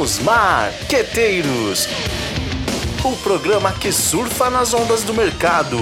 Os Marqueteiros o programa que surfa nas ondas do mercado.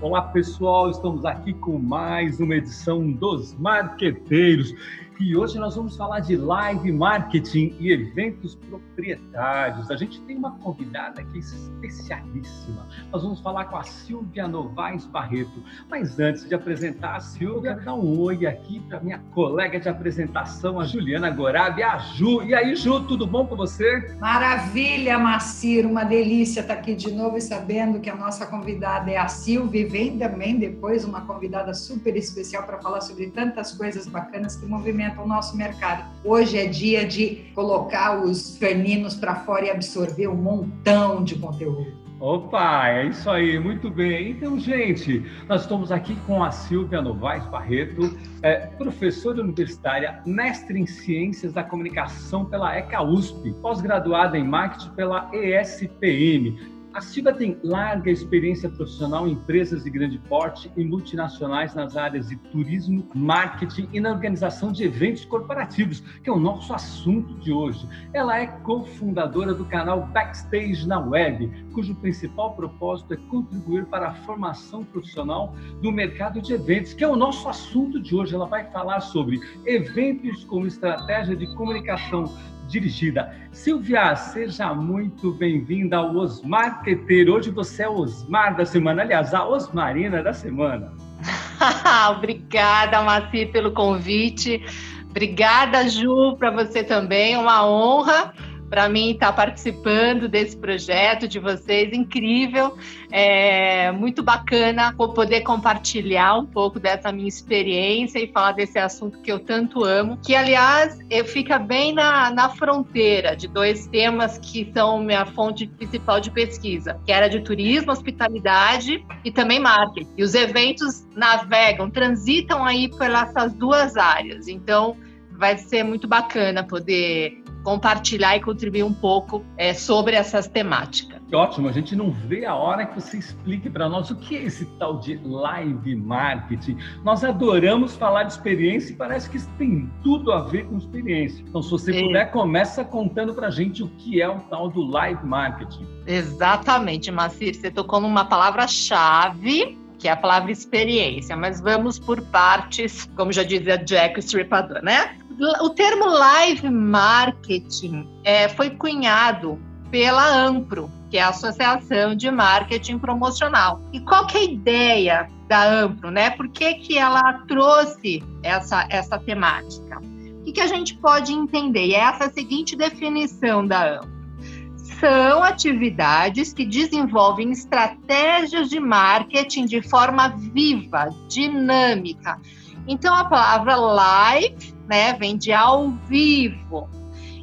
Olá pessoal, estamos aqui com mais uma edição dos Marqueteiros. E hoje nós vamos falar de live marketing e eventos proprietários. A gente tem uma convidada aqui especialíssima. Nós vamos falar com a Silvia Novaes Barreto. Mas antes de apresentar a Silvia, dá um oi aqui para minha colega de apresentação, a Juliana Gorabi, a Ju. E aí, Ju, tudo bom com você? Maravilha, Macir, uma delícia estar aqui de novo e sabendo que a nossa convidada é a Silvia e vem também depois uma convidada super especial para falar sobre tantas coisas bacanas que movimentam o nosso mercado. Hoje é dia de colocar os ferninos para fora e absorver um montão de conteúdo. Opa, é isso aí, muito bem. Então, gente, nós estamos aqui com a Silvia Novaes Barreto, é, professora universitária, mestre em Ciências da Comunicação pela ECA USP, pós-graduada em Marketing pela ESPM, a Silva tem larga experiência profissional em empresas de grande porte e multinacionais nas áreas de turismo, marketing e na organização de eventos corporativos, que é o nosso assunto de hoje. Ela é cofundadora do canal Backstage na Web, cujo principal propósito é contribuir para a formação profissional do mercado de eventos, que é o nosso assunto de hoje. Ela vai falar sobre eventos como estratégia de comunicação dirigida. Silvia, seja muito bem-vinda ao Osmarqueteiro. Hoje você é o Osmar da semana, aliás, a Osmarina da semana. Obrigada, Maci, pelo convite. Obrigada, Ju, para você também. Uma honra para mim estar tá participando desse projeto de vocês, incrível, é muito bacana poder compartilhar um pouco dessa minha experiência e falar desse assunto que eu tanto amo, que aliás fica bem na, na fronteira de dois temas que são minha fonte principal de pesquisa, que era de turismo, hospitalidade e também marketing. E os eventos navegam, transitam aí pelas duas áreas. Então, vai ser muito bacana poder compartilhar e contribuir um pouco é, sobre essas temáticas. Ótimo, a gente não vê a hora que você explique para nós o que é esse tal de live marketing. Nós adoramos falar de experiência e parece que isso tem tudo a ver com experiência. Então, se você é. puder, começa contando para a gente o que é o tal do live marketing. Exatamente, Macir, você tocou numa palavra-chave que é a palavra experiência, mas vamos por partes, como já dizia Jack Stripador, né? O termo live marketing é, foi cunhado pela Ampro, que é a Associação de Marketing Promocional. E qual que é a ideia da Ampro, né? Por que, que ela trouxe essa, essa temática? O que, que a gente pode entender? E é essa a seguinte definição da Ampro são atividades que desenvolvem estratégias de marketing de forma viva, dinâmica. Então, a palavra live né, ao vivo.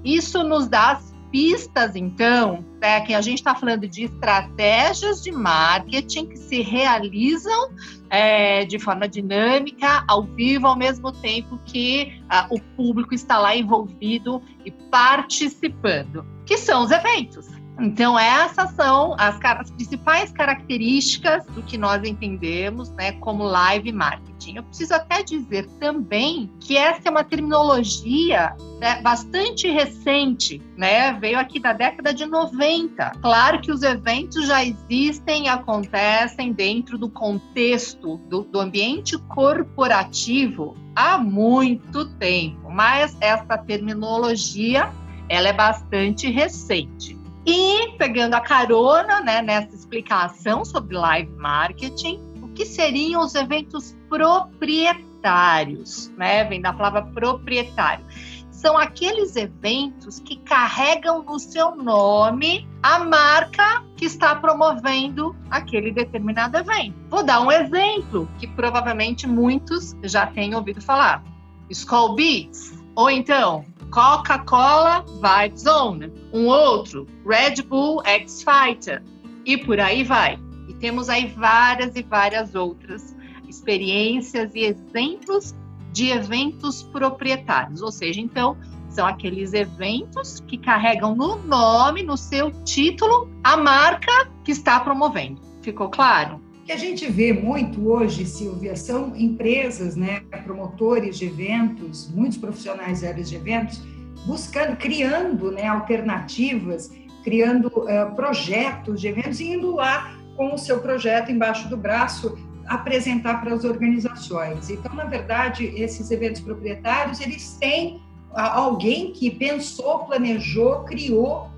Isso nos dá as pistas, então, né, que a gente está falando de estratégias de marketing que se realizam é, de forma dinâmica, ao vivo, ao mesmo tempo que ah, o público está lá envolvido e participando, que são os eventos. Então, essas são as, as, principais características do que nós entendemos né, como live marketing. Eu preciso até dizer também que essa é uma terminologia né, bastante recente, né? veio aqui da década de 90. Claro que os eventos já existem e acontecem dentro do contexto do, do ambiente corporativo há muito tempo, mas essa terminologia ela é bastante recente. E pegando a carona né, nessa explicação sobre live marketing, o que seriam os eventos proprietários? Né? Vem da palavra proprietário. São aqueles eventos que carregam no seu nome a marca que está promovendo aquele determinado evento. Vou dar um exemplo que provavelmente muitos já têm ouvido falar. Skull Beats, ou então Coca-Cola Vibe Zone, um outro Red Bull X Fighter e por aí vai. E temos aí várias e várias outras experiências e exemplos de eventos proprietários, ou seja, então são aqueles eventos que carregam no nome, no seu título, a marca que está promovendo. Ficou claro? Que a gente vê muito hoje, Silvia, são empresas, né, promotores de eventos, muitos profissionais de áreas de eventos, buscando, criando né, alternativas, criando uh, projetos de eventos e indo lá com o seu projeto embaixo do braço apresentar para as organizações. Então, na verdade, esses eventos proprietários, eles têm alguém que pensou, planejou, criou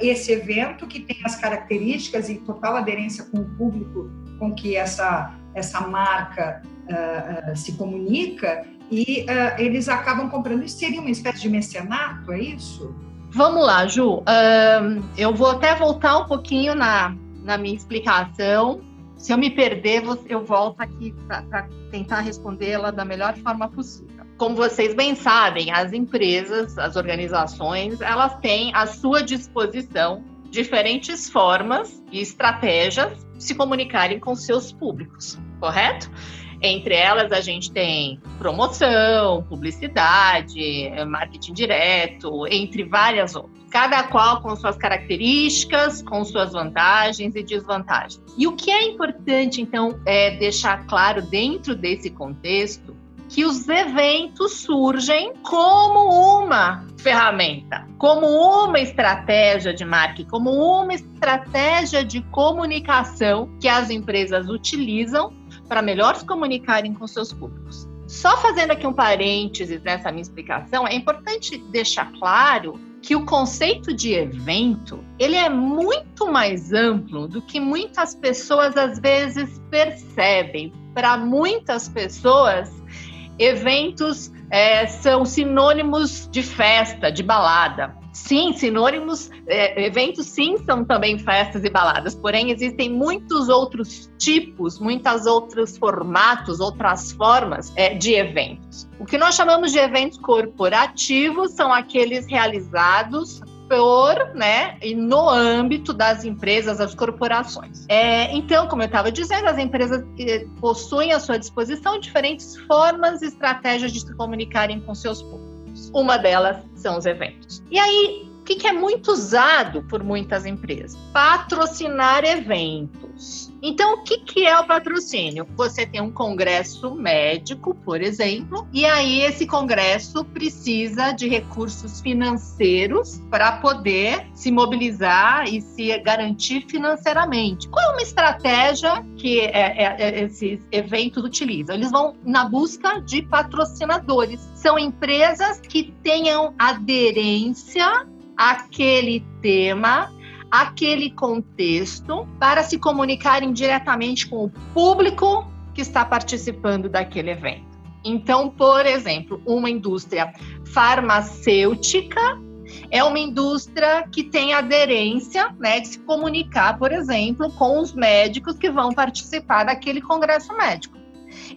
esse evento que tem as características e total aderência com o público com que essa, essa marca uh, se comunica e eles acabam comprando. Isso seria uma espécie de mecenato, é isso? Vamos lá, Ju. eu vou até voltar um pouquinho na, na minha explicação. Se eu me perder, eu volto aqui para tentar respondê-la da melhor forma possível como vocês bem sabem, as empresas, as organizações, elas têm à sua disposição diferentes formas e estratégias de se comunicarem com seus públicos, correto? Entre elas, a gente tem promoção, publicidade, marketing direto, entre várias outras. Cada qual com suas características, com suas vantagens e desvantagens. E o que é importante, então, é deixar claro dentro desse contexto que os eventos surgem como uma ferramenta, como uma estratégia de marketing, como uma estratégia de comunicação que as empresas utilizam para melhor se comunicarem com seus públicos. Só fazendo aqui um parênteses nessa minha explicação, é importante deixar claro que o conceito de evento ele é muito mais amplo do que muitas pessoas às vezes percebem. Para muitas pessoas, eventos é, são sinônimos de festa, de balada. Sim, sinônimos, é, eventos sim são também festas e baladas, porém existem muitos outros tipos, muitos outros formatos, outras formas é, de eventos. O que nós chamamos de eventos corporativos são aqueles realizados por, né, e no âmbito das empresas, das corporações. É, então, como eu estava dizendo, as empresas eh, possuem à sua disposição diferentes formas e estratégias de se comunicarem com seus públicos. Uma delas são os eventos. E aí, que, que é muito usado por muitas empresas? Patrocinar eventos. Então, o que, que é o patrocínio? Você tem um congresso médico, por exemplo, e aí esse congresso precisa de recursos financeiros para poder se mobilizar e se garantir financeiramente. Qual é uma estratégia que é, é, é, esses eventos utilizam? Eles vão na busca de patrocinadores. São empresas que tenham aderência àquele tema aquele contexto para se comunicarem diretamente com o público que está participando daquele evento. Então, por exemplo, uma indústria farmacêutica é uma indústria que tem aderência né, de se comunicar, por exemplo, com os médicos que vão participar daquele congresso médico.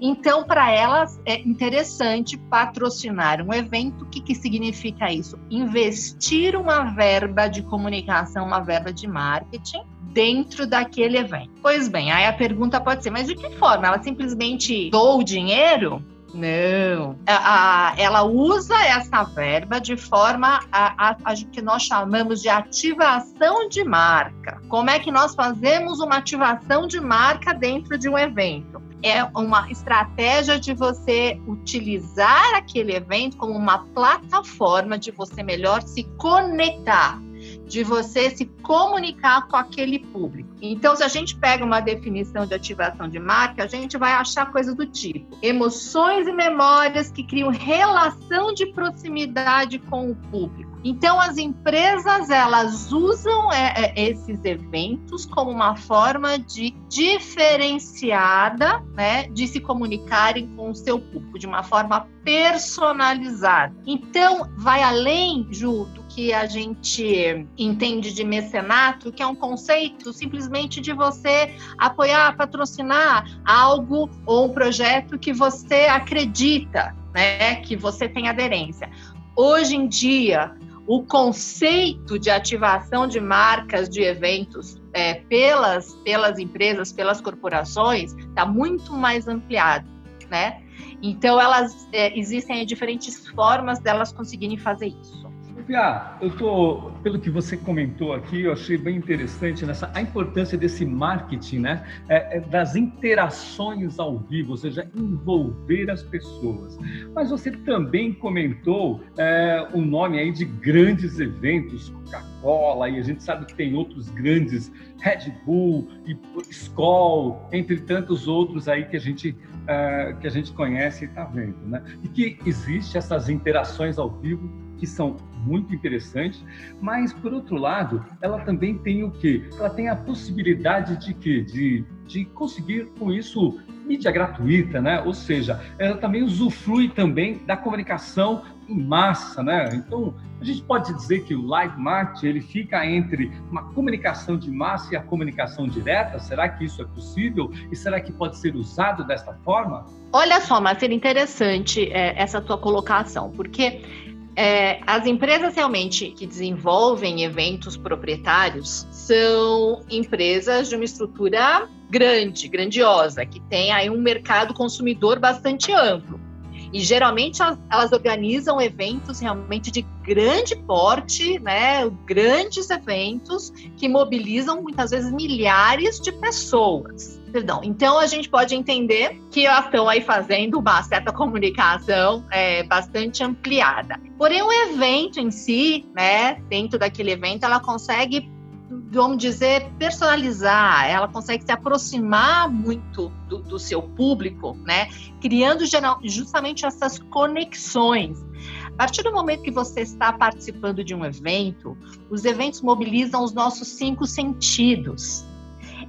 Então, para elas é interessante patrocinar um evento. O que, que significa isso? Investir uma verba de comunicação, uma verba de marketing dentro daquele evento. Pois bem, aí a pergunta pode ser: mas de que forma? Ela simplesmente doa o dinheiro? Não. A, a, ela usa essa verba de forma a, a, a, que nós chamamos de ativação de marca. Como é que nós fazemos uma ativação de marca dentro de um evento? é uma estratégia de você utilizar aquele evento como uma plataforma de você melhor se conectar de você se comunicar com aquele público. Então, se a gente pega uma definição de ativação de marca, a gente vai achar coisas do tipo emoções e memórias que criam relação de proximidade com o público. Então, as empresas elas usam é, é, esses eventos como uma forma de diferenciada, né, de se comunicarem com o seu público de uma forma personalizada. Então, vai além, Ju, que a gente entende de mecenato, que é um conceito simplesmente de você apoiar, patrocinar algo ou um projeto que você acredita, né, que você tem aderência. Hoje em dia, o conceito de ativação de marcas de eventos é, pelas, pelas empresas, pelas corporações, está muito mais ampliado, né? Então, elas é, existem diferentes formas delas conseguirem fazer isso. Pia, eu tô, pelo que você comentou aqui, eu achei bem interessante nessa a importância desse marketing, né? É, é, das interações ao vivo, ou seja, envolver as pessoas. Mas você também comentou é, o nome aí de grandes eventos, Coca-Cola, e a gente sabe que tem outros grandes, Red Bull e Skoll, entre tantos outros aí que a gente é, que a gente conhece e está vendo, né? E que existe essas interações ao vivo que são muito interessantes, mas por outro lado, ela também tem o quê? Ela tem a possibilidade de quê? De, de conseguir com isso mídia gratuita, né? Ou seja, ela também usufrui também da comunicação em massa, né? Então, a gente pode dizer que o live marketing ele fica entre uma comunicação de massa e a comunicação direta. Será que isso é possível? E será que pode ser usado desta forma? Olha só, Marcelo, interessante é, essa tua colocação, porque é, as empresas realmente que desenvolvem eventos proprietários são empresas de uma estrutura grande, grandiosa, que tem aí um mercado consumidor bastante amplo. E geralmente elas organizam eventos realmente de grande porte, né? Grandes eventos que mobilizam muitas vezes milhares de pessoas. Perdão. Então a gente pode entender que elas estão aí fazendo uma certa comunicação é, bastante ampliada. Porém, o evento em si, né, dentro daquele evento, ela consegue vamos dizer, personalizar, ela consegue se aproximar muito do, do seu público, né? Criando geral, justamente essas conexões. A partir do momento que você está participando de um evento, os eventos mobilizam os nossos cinco sentidos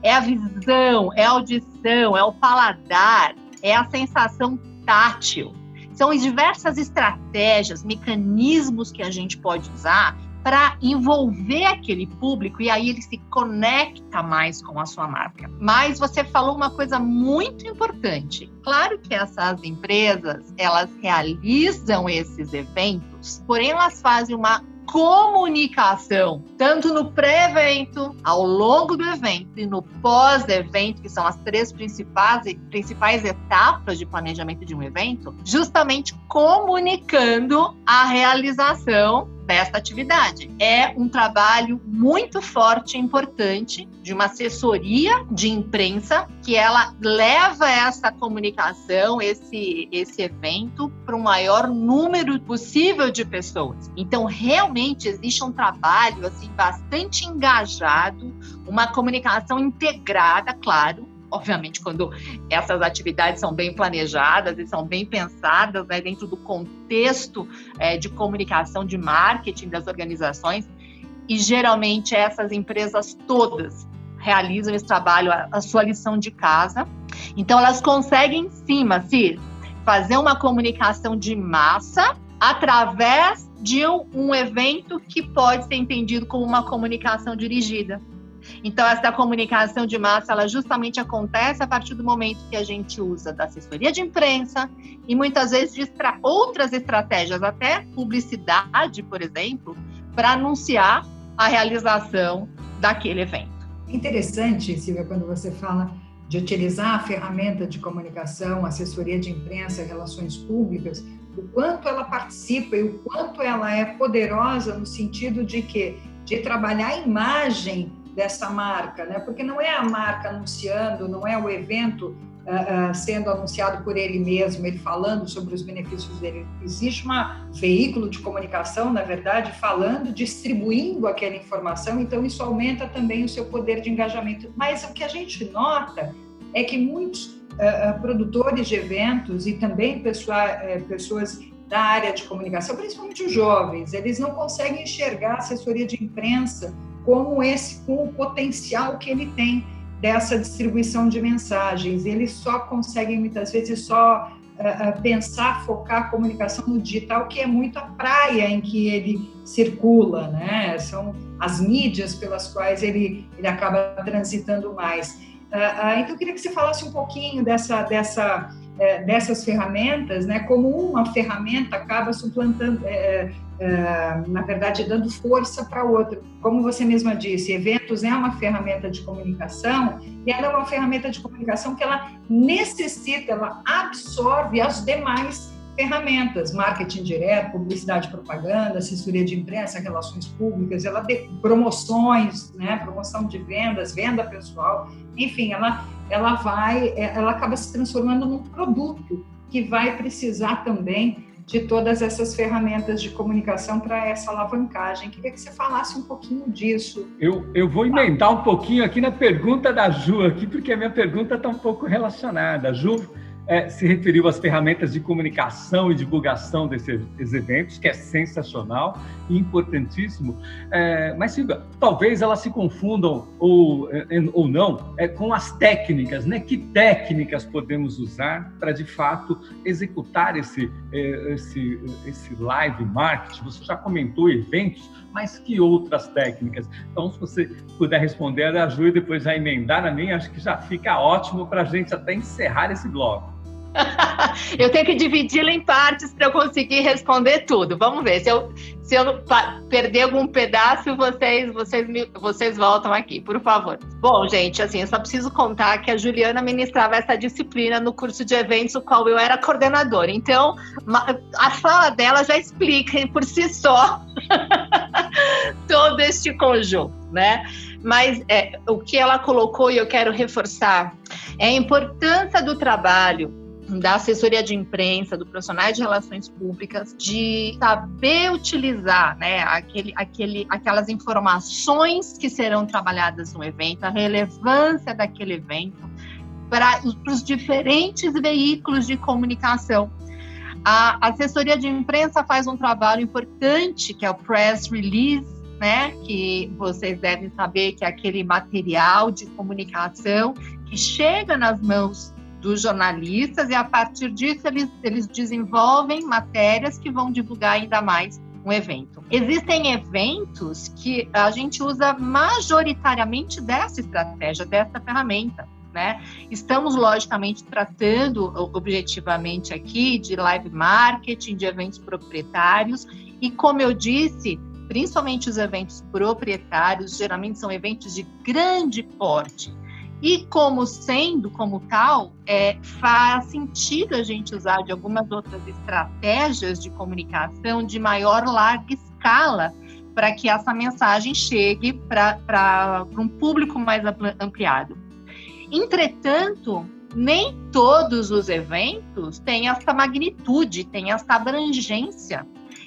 é a visão, é a audição, é o paladar, é a sensação tátil. São diversas estratégias, mecanismos que a gente pode usar para envolver aquele público e aí ele se conecta mais com a sua marca. Mas você falou uma coisa muito importante. Claro que essas empresas, elas realizam esses eventos, porém elas fazem uma comunicação, tanto no pré-evento, ao longo do evento e no pós-evento, que são as três principais, principais etapas de planejamento de um evento, justamente comunicando a realização desta atividade. É um trabalho muito forte e importante de uma assessoria de imprensa que ela leva essa comunicação, esse, esse evento para o maior número possível de pessoas. Então, realmente existe um trabalho assim bastante engajado, uma comunicação integrada, claro, obviamente, quando essas atividades são bem planejadas e são bem pensadas né, dentro do contexto é, de comunicação, de marketing das organizações, e geralmente essas empresas todas realizam esse trabalho, a, a sua lição de casa. Então, elas conseguem, sim, Macir, fazer uma comunicação de massa através de um evento que pode ser entendido como uma comunicação dirigida. Então, essa comunicação de massa, ela justamente acontece a partir do momento que a gente usa da assessoria de imprensa e muitas vezes de estra outras estratégias, até publicidade, por exemplo, para anunciar a realização daquele evento. Interessante, Silvia, quando você fala de utilizar a ferramenta de comunicação, assessoria de imprensa, relações públicas, o quanto ela participa e o quanto ela é poderosa no sentido de que de trabalhar a imagem dessa marca, né? Porque não é a marca anunciando, não é o evento uh, uh, sendo anunciado por ele mesmo, ele falando sobre os benefícios dele. Existe um veículo de comunicação, na verdade, falando, distribuindo aquela informação, então isso aumenta também o seu poder de engajamento. Mas o que a gente nota é que muitos uh, produtores de eventos e também pessoa, eh, pessoas da área de comunicação, principalmente os jovens, eles não conseguem enxergar a assessoria de imprensa como esse com o potencial que ele tem dessa distribuição de mensagens. Eles só conseguem muitas vezes só uh, pensar, focar a comunicação no digital, que é muito a praia em que ele circula, né? São as mídias pelas quais ele, ele acaba transitando mais. Uh, uh, então, eu queria que você falasse um pouquinho dessa, dessa é, dessas ferramentas, né, como uma ferramenta acaba suplantando, na verdade, dando força para outra. Como você mesma disse, eventos é uma ferramenta de comunicação e ela é uma ferramenta de comunicação que ela necessita, ela absorve as demais ferramentas, marketing direto, publicidade propaganda, assessoria de imprensa, relações públicas, ela promoções, né, promoção de vendas, venda pessoal, enfim, ela, ela vai, ela acaba se transformando num produto que vai precisar também de todas essas ferramentas de comunicação para essa alavancagem. Queria que você falasse um pouquinho disso. Eu, eu vou emendar um pouquinho aqui na pergunta da Ju, aqui, porque a minha pergunta está um pouco relacionada. Ju, é, se referiu às ferramentas de comunicação e divulgação desses eventos, que é sensacional e importantíssimo. É, mas, Silvia, talvez elas se confundam ou, é, ou não é, com as técnicas, né? Que técnicas podemos usar para, de fato, executar esse, é, esse, esse live marketing? Você já comentou eventos, mas que outras técnicas? Então, se você puder responder a Ju e depois já emendar a mim, acho que já fica ótimo para a gente até encerrar esse bloco. eu tenho que dividi-la em partes para eu conseguir responder tudo. Vamos ver. Se eu, se eu perder algum pedaço, vocês, vocês, me, vocês voltam aqui, por favor. Bom, gente, assim, eu só preciso contar que a Juliana ministrava essa disciplina no curso de eventos, o qual eu era coordenadora. Então, a fala dela já explica por si só todo este conjunto, né? Mas é, o que ela colocou e eu quero reforçar é a importância do trabalho da assessoria de imprensa, do profissional de relações públicas, de saber utilizar né, aquele, aquele, aquelas informações que serão trabalhadas no evento, a relevância daquele evento para os diferentes veículos de comunicação. A assessoria de imprensa faz um trabalho importante, que é o press release, né, que vocês devem saber que é aquele material de comunicação que chega nas mãos dos jornalistas e a partir disso eles, eles desenvolvem matérias que vão divulgar ainda mais um evento. Existem eventos que a gente usa majoritariamente dessa estratégia, dessa ferramenta. Né? Estamos, logicamente, tratando objetivamente aqui de live marketing, de eventos proprietários, e como eu disse, principalmente os eventos proprietários, geralmente são eventos de grande porte. E como sendo como tal, é, faz sentido a gente usar de algumas outras estratégias de comunicação de maior larga escala para que essa mensagem chegue para um público mais ampliado. Entretanto, nem todos os eventos têm essa magnitude, têm essa abrangência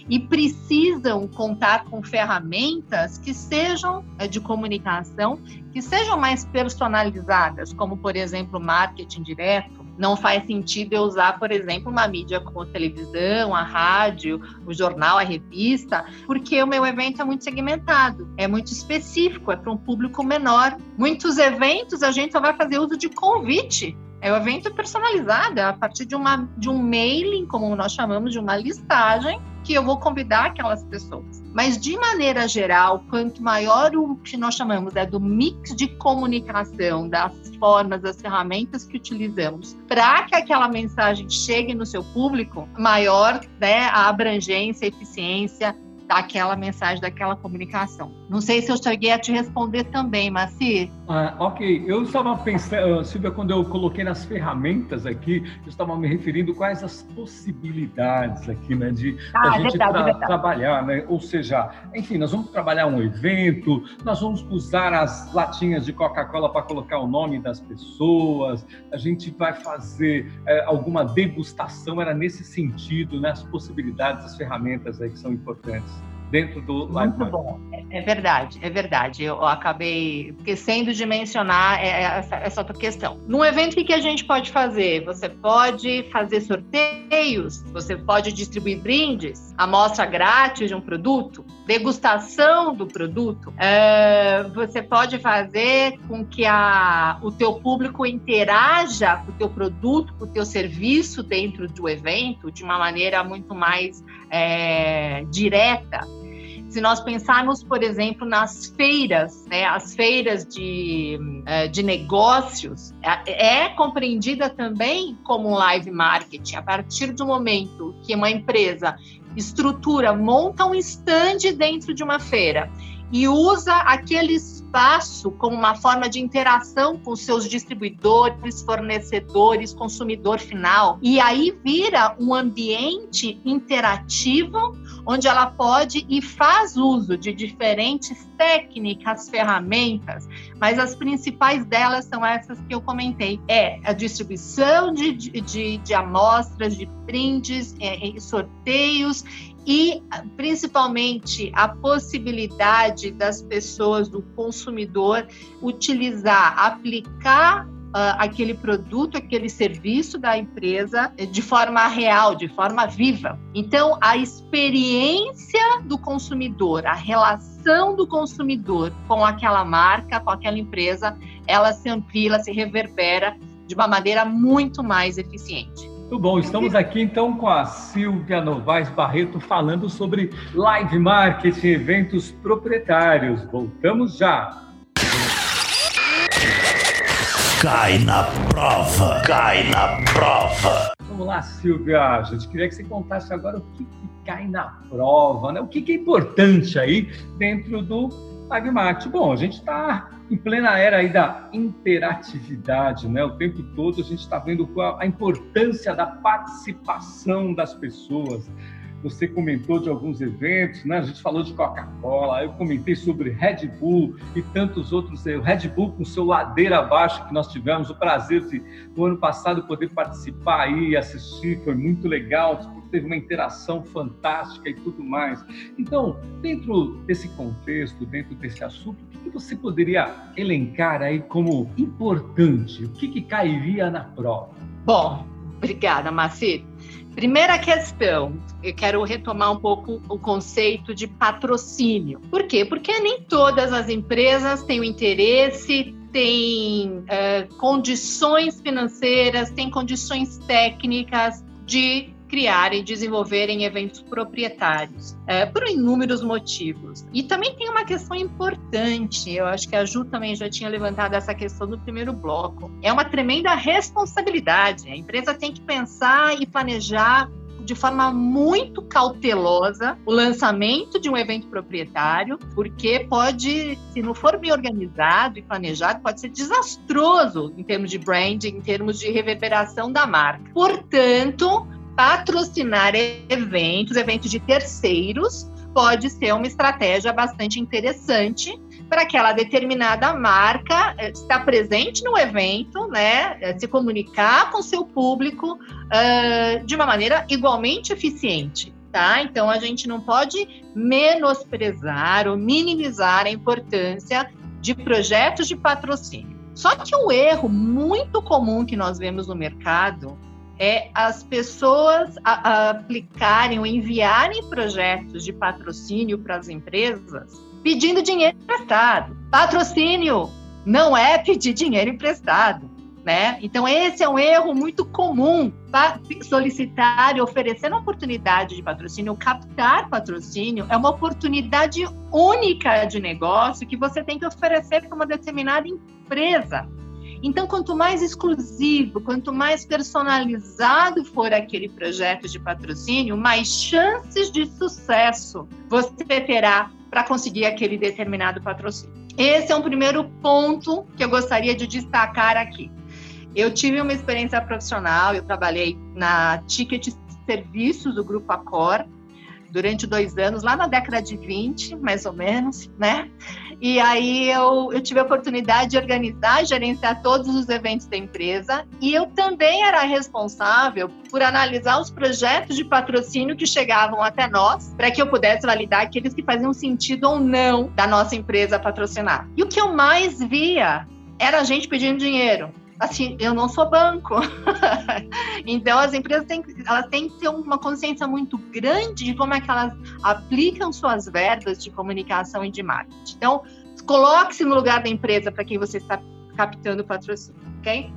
e precisam contar com ferramentas que sejam é, de comunicação, que sejam mais personalizadas, como, por exemplo, marketing direto. Não faz sentido eu usar, por exemplo, uma mídia como a televisão, a rádio, o jornal, a revista, porque o meu evento é muito segmentado, é muito específico, é para um público menor. Muitos eventos a gente só vai fazer uso de convite é o evento personalizado, é a partir de, uma, de um mailing, como nós chamamos, de uma listagem, que eu vou convidar aquelas pessoas. Mas, de maneira geral, quanto maior o que nós chamamos é do mix de comunicação, das formas, das ferramentas que utilizamos, para que aquela mensagem chegue no seu público, maior né, a abrangência, a eficiência daquela mensagem, daquela comunicação. Não sei se eu cheguei a te responder também, Maci. Ah, ok, eu estava pensando, Silvia, quando eu coloquei nas ferramentas aqui, eu estava me referindo quais as possibilidades aqui, né, de ah, a gente verdade, tra verdade. trabalhar, né? Ou seja, enfim, nós vamos trabalhar um evento, nós vamos usar as latinhas de Coca-Cola para colocar o nome das pessoas, a gente vai fazer é, alguma degustação, era nesse sentido, né? As possibilidades, as ferramentas aí que são importantes dentro do Live Muito bom, é, é, verdade, é verdade. Eu acabei esquecendo de mencionar é, é, essa, essa outra questão. Num evento, o que a gente pode fazer? Você pode fazer sorteios, você pode distribuir brindes, amostra grátis de um produto, degustação do produto. É, você pode fazer com que a, o teu público interaja com o teu produto, com o teu serviço dentro do evento de uma maneira muito mais é, direta. Se nós pensarmos, por exemplo, nas feiras, né, as feiras de, é, de negócios, é, é compreendida também como live marketing. A partir do momento que uma empresa estrutura, monta um stand dentro de uma feira e usa aquele espaço como uma forma de interação com seus distribuidores, fornecedores, consumidor final. E aí vira um ambiente interativo onde ela pode e faz uso de diferentes técnicas, ferramentas, mas as principais delas são essas que eu comentei. É a distribuição de, de, de amostras, de brindes, é, sorteios e principalmente a possibilidade das pessoas, do consumidor, utilizar, aplicar aquele produto, aquele serviço da empresa de forma real, de forma viva. Então, a experiência do consumidor, a relação do consumidor com aquela marca, com aquela empresa, ela se amplia, ela se reverbera de uma maneira muito mais eficiente. Muito bom, estamos aqui então com a Silvia Novaes Barreto falando sobre live marketing, eventos proprietários. Voltamos já. Cai na prova, cai na prova. Vamos lá, Silvia. A gente queria que você contasse agora o que, que cai na prova, né? O que, que é importante aí dentro do marketing. Bom, a gente está em plena era aí da interatividade, né? O tempo todo a gente está vendo a importância da participação das pessoas. Você comentou de alguns eventos, né? A gente falou de Coca-Cola, eu comentei sobre Red Bull e tantos outros. O Red Bull com seu ladeira abaixo que nós tivemos o prazer de no ano passado poder participar e assistir, foi muito legal teve uma interação fantástica e tudo mais. Então, dentro desse contexto, dentro desse assunto, o que você poderia elencar aí como importante? O que, que cairia na prova? Bom, obrigada, Macir. Primeira questão, eu quero retomar um pouco o conceito de patrocínio. Por quê? Porque nem todas as empresas têm o interesse, têm uh, condições financeiras, têm condições técnicas de criarem e desenvolverem eventos proprietários, é, por inúmeros motivos. E também tem uma questão importante, eu acho que a Ju também já tinha levantado essa questão no primeiro bloco. É uma tremenda responsabilidade. A empresa tem que pensar e planejar de forma muito cautelosa o lançamento de um evento proprietário, porque pode, se não for bem organizado e planejado, pode ser desastroso em termos de branding, em termos de reverberação da marca. Portanto, patrocinar eventos, eventos de terceiros, pode ser uma estratégia bastante interessante para aquela determinada marca eh, estar presente no evento, né, eh, se comunicar com seu público uh, de uma maneira igualmente eficiente. Tá? Então a gente não pode menosprezar ou minimizar a importância de projetos de patrocínio. Só que um erro muito comum que nós vemos no mercado é as pessoas a, a aplicarem ou enviarem projetos de patrocínio para as empresas pedindo dinheiro emprestado. Patrocínio não é pedir dinheiro emprestado. Né? Então, esse é um erro muito comum. Solicitar e oferecer uma oportunidade de patrocínio, captar patrocínio, é uma oportunidade única de negócio que você tem que oferecer para uma determinada empresa. Então, quanto mais exclusivo, quanto mais personalizado for aquele projeto de patrocínio, mais chances de sucesso você terá para conseguir aquele determinado patrocínio. Esse é um primeiro ponto que eu gostaria de destacar aqui. Eu tive uma experiência profissional, eu trabalhei na Ticket Serviços do Grupo Accor, durante dois anos, lá na década de 20, mais ou menos, né? E aí eu, eu tive a oportunidade de organizar gerenciar todos os eventos da empresa. E eu também era responsável por analisar os projetos de patrocínio que chegavam até nós, para que eu pudesse validar aqueles que faziam sentido ou não da nossa empresa patrocinar. E o que eu mais via era a gente pedindo dinheiro assim, eu não sou banco. então, as empresas têm, elas têm que ter uma consciência muito grande de como é que elas aplicam suas verbas de comunicação e de marketing. Então, coloque-se no lugar da empresa para quem você está captando patrocínio, ok?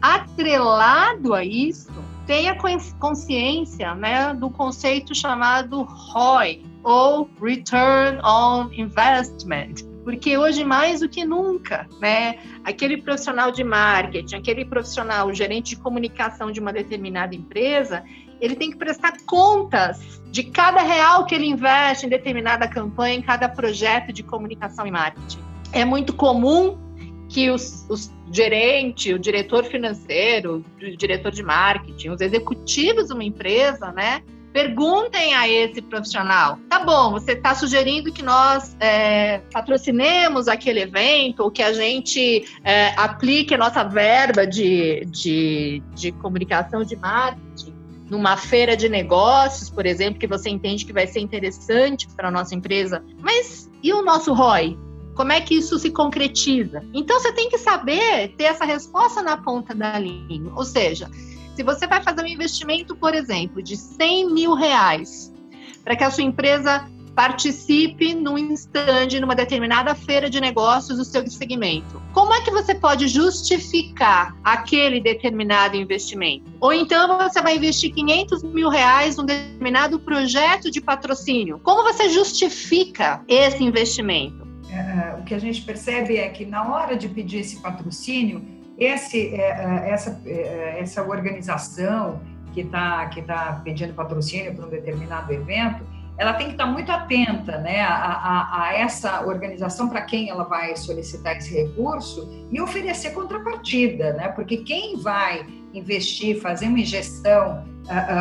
Atrelado a isso, tenha consciência né, do conceito chamado ROI, ou Return on Investment, porque hoje mais do que nunca, né, aquele profissional de marketing, aquele profissional gerente de comunicação de uma determinada empresa, ele tem que prestar contas de cada real que ele investe em determinada campanha, em cada projeto de comunicação e marketing. É muito comum que os, os gerente, o diretor financeiro, o diretor de marketing, os executivos de uma empresa, né, Perguntem a esse profissional: tá bom, você está sugerindo que nós é, patrocinemos aquele evento, ou que a gente é, aplique a nossa verba de, de, de comunicação de marketing numa feira de negócios, por exemplo, que você entende que vai ser interessante para a nossa empresa. Mas e o nosso ROI? Como é que isso se concretiza? Então você tem que saber ter essa resposta na ponta da língua. Ou seja, se você vai fazer um investimento, por exemplo, de 100 mil reais para que a sua empresa participe num stand, numa determinada feira de negócios do seu segmento. Como é que você pode justificar aquele determinado investimento? Ou então você vai investir 500 mil reais num determinado projeto de patrocínio. Como você justifica esse investimento? É, o que a gente percebe é que na hora de pedir esse patrocínio, esse, é, é, essa, é, essa organização que está que tá pedindo patrocínio para um determinado evento, ela tem que estar tá muito atenta né, a, a, a essa organização para quem ela vai solicitar esse recurso e oferecer contrapartida, né? porque quem vai investir, fazer uma injeção,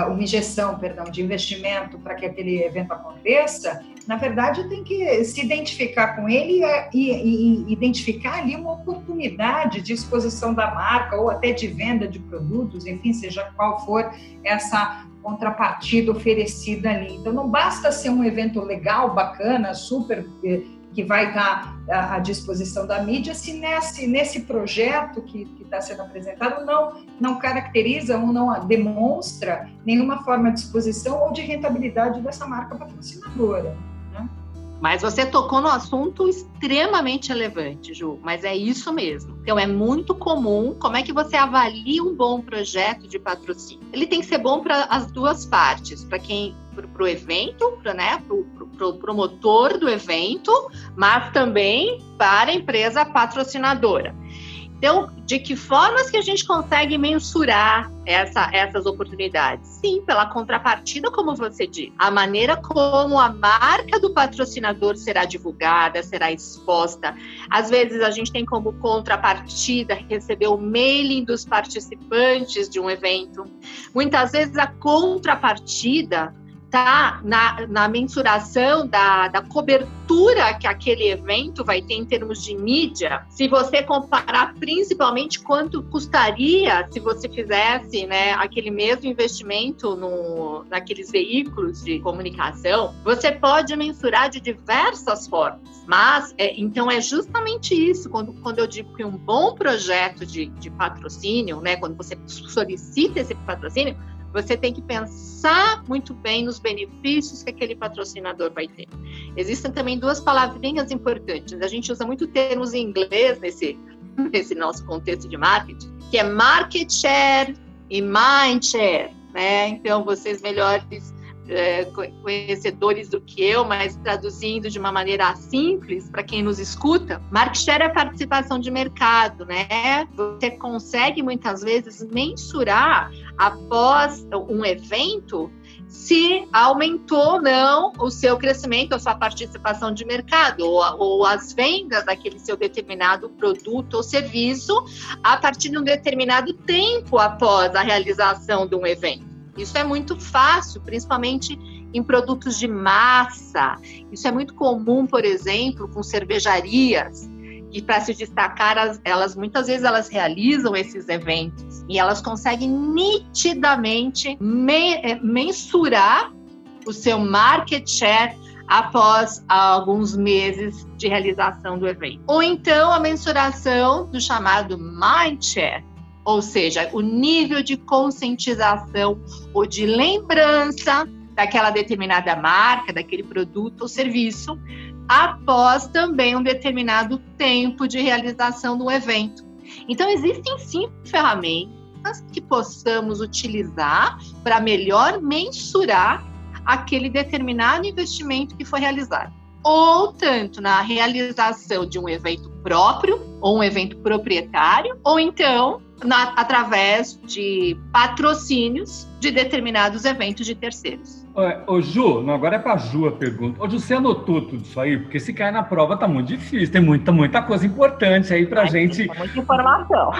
uma injeção, perdão, de investimento para que aquele evento aconteça, na verdade tem que se identificar com ele e, e, e, identificar ali uma oportunidade de exposição da marca ou até de venda de produtos, enfim, seja qual for essa contrapartida oferecida ali. Então não basta ser um evento legal, bacana, super eh, que vai estar à disposição da mídia, se nesse, nesse projeto que está sendo apresentado não, não caracteriza ou não demonstra nenhuma forma de exposição ou de rentabilidade dessa marca patrocinadora. Mas você tocou no assunto extremamente relevante, Ju, mas é isso mesmo. Então é muito comum, como é que você avalia um bom projeto de patrocínio? Ele tem que ser bom para as duas partes, para quem para o evento, para né, o promotor do evento, mas também para a empresa patrocinadora. Então, de que formas que a gente consegue mensurar essa, essas oportunidades? Sim, pela contrapartida, como você disse. A maneira como a marca do patrocinador será divulgada, será exposta. Às vezes, a gente tem como contrapartida receber o mailing dos participantes de um evento. Muitas vezes, a contrapartida tá na, na mensuração da, da cobertura que aquele evento vai ter em termos de mídia, se você comparar principalmente quanto custaria se você fizesse né, aquele mesmo investimento no, naqueles veículos de comunicação, você pode mensurar de diversas formas. Mas, é, então, é justamente isso, quando, quando eu digo que um bom projeto de, de patrocínio, né, quando você solicita esse patrocínio, você tem que pensar muito bem nos benefícios que aquele patrocinador vai ter. Existem também duas palavrinhas importantes. A gente usa muito termos em inglês nesse, nesse nosso contexto de marketing, que é market share e mind share. Né? Então, vocês melhores é, conhecedores do que eu, mas traduzindo de uma maneira simples para quem nos escuta, market share é participação de mercado, né? Você consegue muitas vezes mensurar após um evento se aumentou ou não o seu crescimento, a sua participação de mercado, ou, ou, as vendas daquele seu determinado produto ou serviço a partir de um determinado tempo após a realização de um evento. Isso é muito fácil, principalmente em produtos de massa. Isso é muito comum, por exemplo, com cervejarias. E para se destacar, elas muitas vezes elas realizam esses eventos e elas conseguem nitidamente me, eh, mensurar o seu market share após alguns meses de realização do evento. Ou então a mensuração do chamado mind share, ou seja, o nível de conscientização ou de lembrança daquela determinada marca, daquele produto ou serviço, após também um determinado tempo de realização do evento. Então, existem sim ferramentas que possamos utilizar para melhor mensurar aquele determinado investimento que foi realizado ou tanto na realização de um evento próprio ou um evento proprietário, ou então na, através de patrocínios de determinados eventos de terceiros. Ô, Ju, não, agora é para Ju a pergunta. Ô, Ju, você anotou tudo isso aí? Porque se cair na prova tá muito difícil, tem muita, muita coisa importante aí pra gente. Muita informação.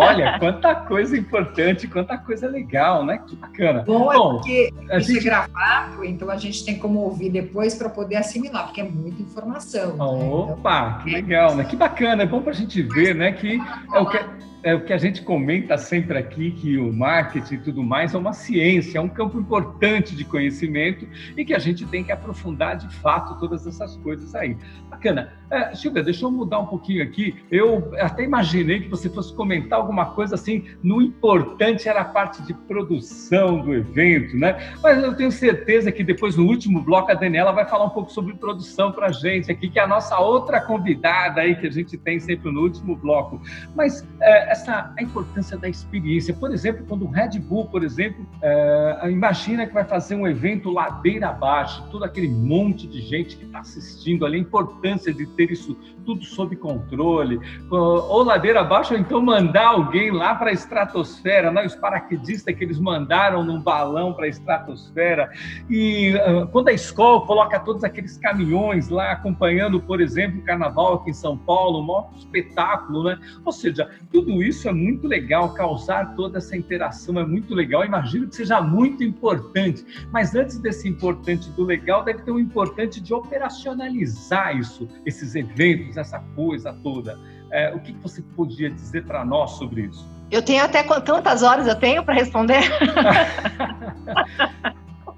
olha, quanta coisa importante, quanta coisa legal, né? Que bacana. Bom, é Bom porque a gente... é gravado, então a gente tem como ouvir depois para poder assimilar, porque é muita informação. Opa, né? então, que legal, né? Que bacana, é bom pra gente ver, né? Que é o que é o que a gente comenta sempre aqui, que o marketing e tudo mais é uma ciência, é um campo importante de conhecimento e que a gente tem que aprofundar de fato todas essas coisas aí. Bacana. É, Silvia, deixa eu mudar um pouquinho aqui. Eu até imaginei que você fosse comentar alguma coisa assim, no importante era a parte de produção do evento, né? Mas eu tenho certeza que depois, no último bloco, a Daniela vai falar um pouco sobre produção para a gente aqui, que é a nossa outra convidada aí que a gente tem sempre no último bloco. Mas é, essa a importância da experiência. Por exemplo, quando o Red Bull, por exemplo, é, imagina que vai fazer um evento ladeira abaixo, todo aquele monte de gente que está assistindo ali, a importância de ter isso tudo sob controle, ou ladeira abaixo, ou então mandar alguém lá para a estratosfera, né? os paraquedistas que eles mandaram num balão para a estratosfera. E uh, quando a escola coloca todos aqueles caminhões lá acompanhando, por exemplo, o carnaval aqui em São Paulo, um maior espetáculo, né? Ou seja, tudo isso é muito legal, causar toda essa interação é muito legal. Imagino que seja muito importante, mas antes desse importante do legal, deve ter um importante de operacionalizar isso, esses eventos, essa coisa toda. É, o que você podia dizer para nós sobre isso? Eu tenho até quantas horas eu tenho para responder?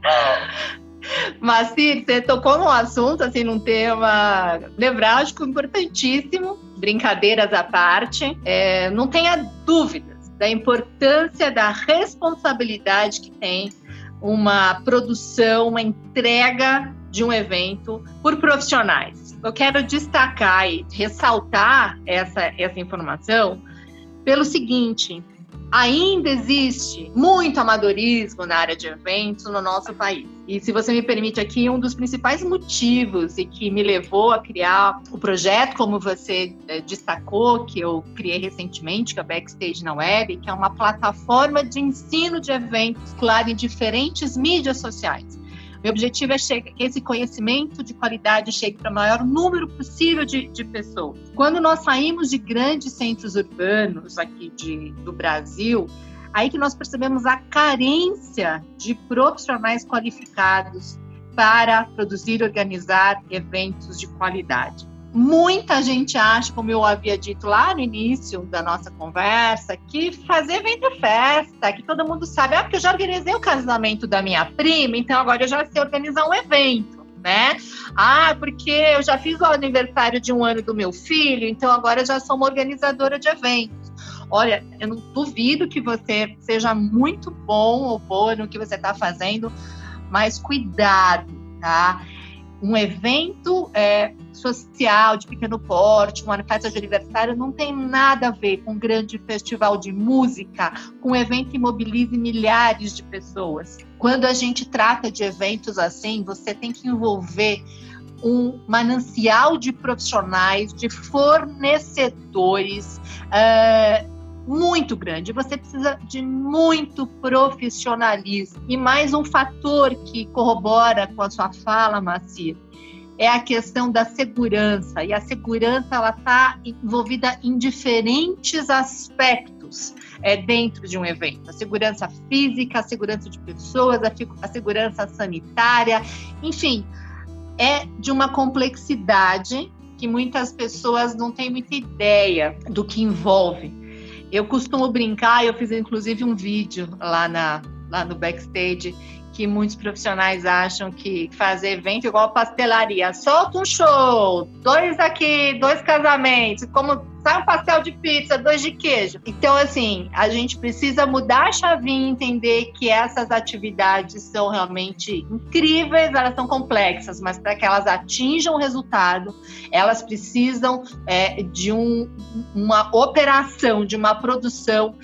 Mas, Cid, você tocou num assunto, assim, num tema nevrálgico importantíssimo, brincadeiras à parte. É, não tenha dúvidas da importância da responsabilidade que tem uma produção, uma entrega de um evento por profissionais. Eu quero destacar e ressaltar essa, essa informação pelo seguinte: ainda existe muito amadorismo na área de eventos no nosso país. E se você me permite aqui, um dos principais motivos e que me levou a criar o projeto, como você é, destacou, que eu criei recentemente, que é o Backstage na Web, que é uma plataforma de ensino de eventos, claro, em diferentes mídias sociais. Meu objetivo é que esse conhecimento de qualidade chegue para o maior número possível de, de, pessoas. Quando nós saímos de grandes centros urbanos aqui de, do Brasil, aí que nós percebemos a carência de profissionais qualificados para produzir e organizar eventos de qualidade. Muita gente acha, como eu havia dito lá no início da nossa conversa, que fazer evento é festa, que todo mundo sabe, ah, porque eu já organizei o casamento da minha prima, então agora eu já sei organizar um evento. Né? Ah, porque eu já fiz o aniversário de um ano do meu filho, então agora eu já sou uma organizadora de eventos. Olha, eu não duvido que você seja muito bom ou boa no que você está fazendo, mas cuidado, tá? Um evento é, social de pequeno porte, uma festa de aniversário, não tem nada a ver com um grande festival de música, com um evento que mobilize milhares de pessoas. Quando a gente trata de eventos assim, você tem que envolver um manancial de profissionais, de fornecedores, uh, muito grande. Você precisa de muito profissionalismo. E mais um fator que corrobora com a sua fala, Macir, é a questão da segurança. E a segurança ela está envolvida em diferentes aspectos é, dentro de um evento. A segurança física, a segurança de pessoas, a, a segurança sanitária, enfim, é de uma complexidade que muitas pessoas não têm muita ideia do que envolve. Eu costumo brincar, eu fiz inclusive um vídeo lá, na, lá no backstage, que muitos profissionais acham que fazer evento é igual pastelaria. Solta um show, dois aqui, dois casamentos, como sai um pastel de pizza, dois de queijo. Então, assim, a gente precisa mudar a chavinha e entender que essas atividades são realmente incríveis, elas são complexas, mas para que elas atinjam o resultado, elas precisam é, de um, uma operação, de uma produção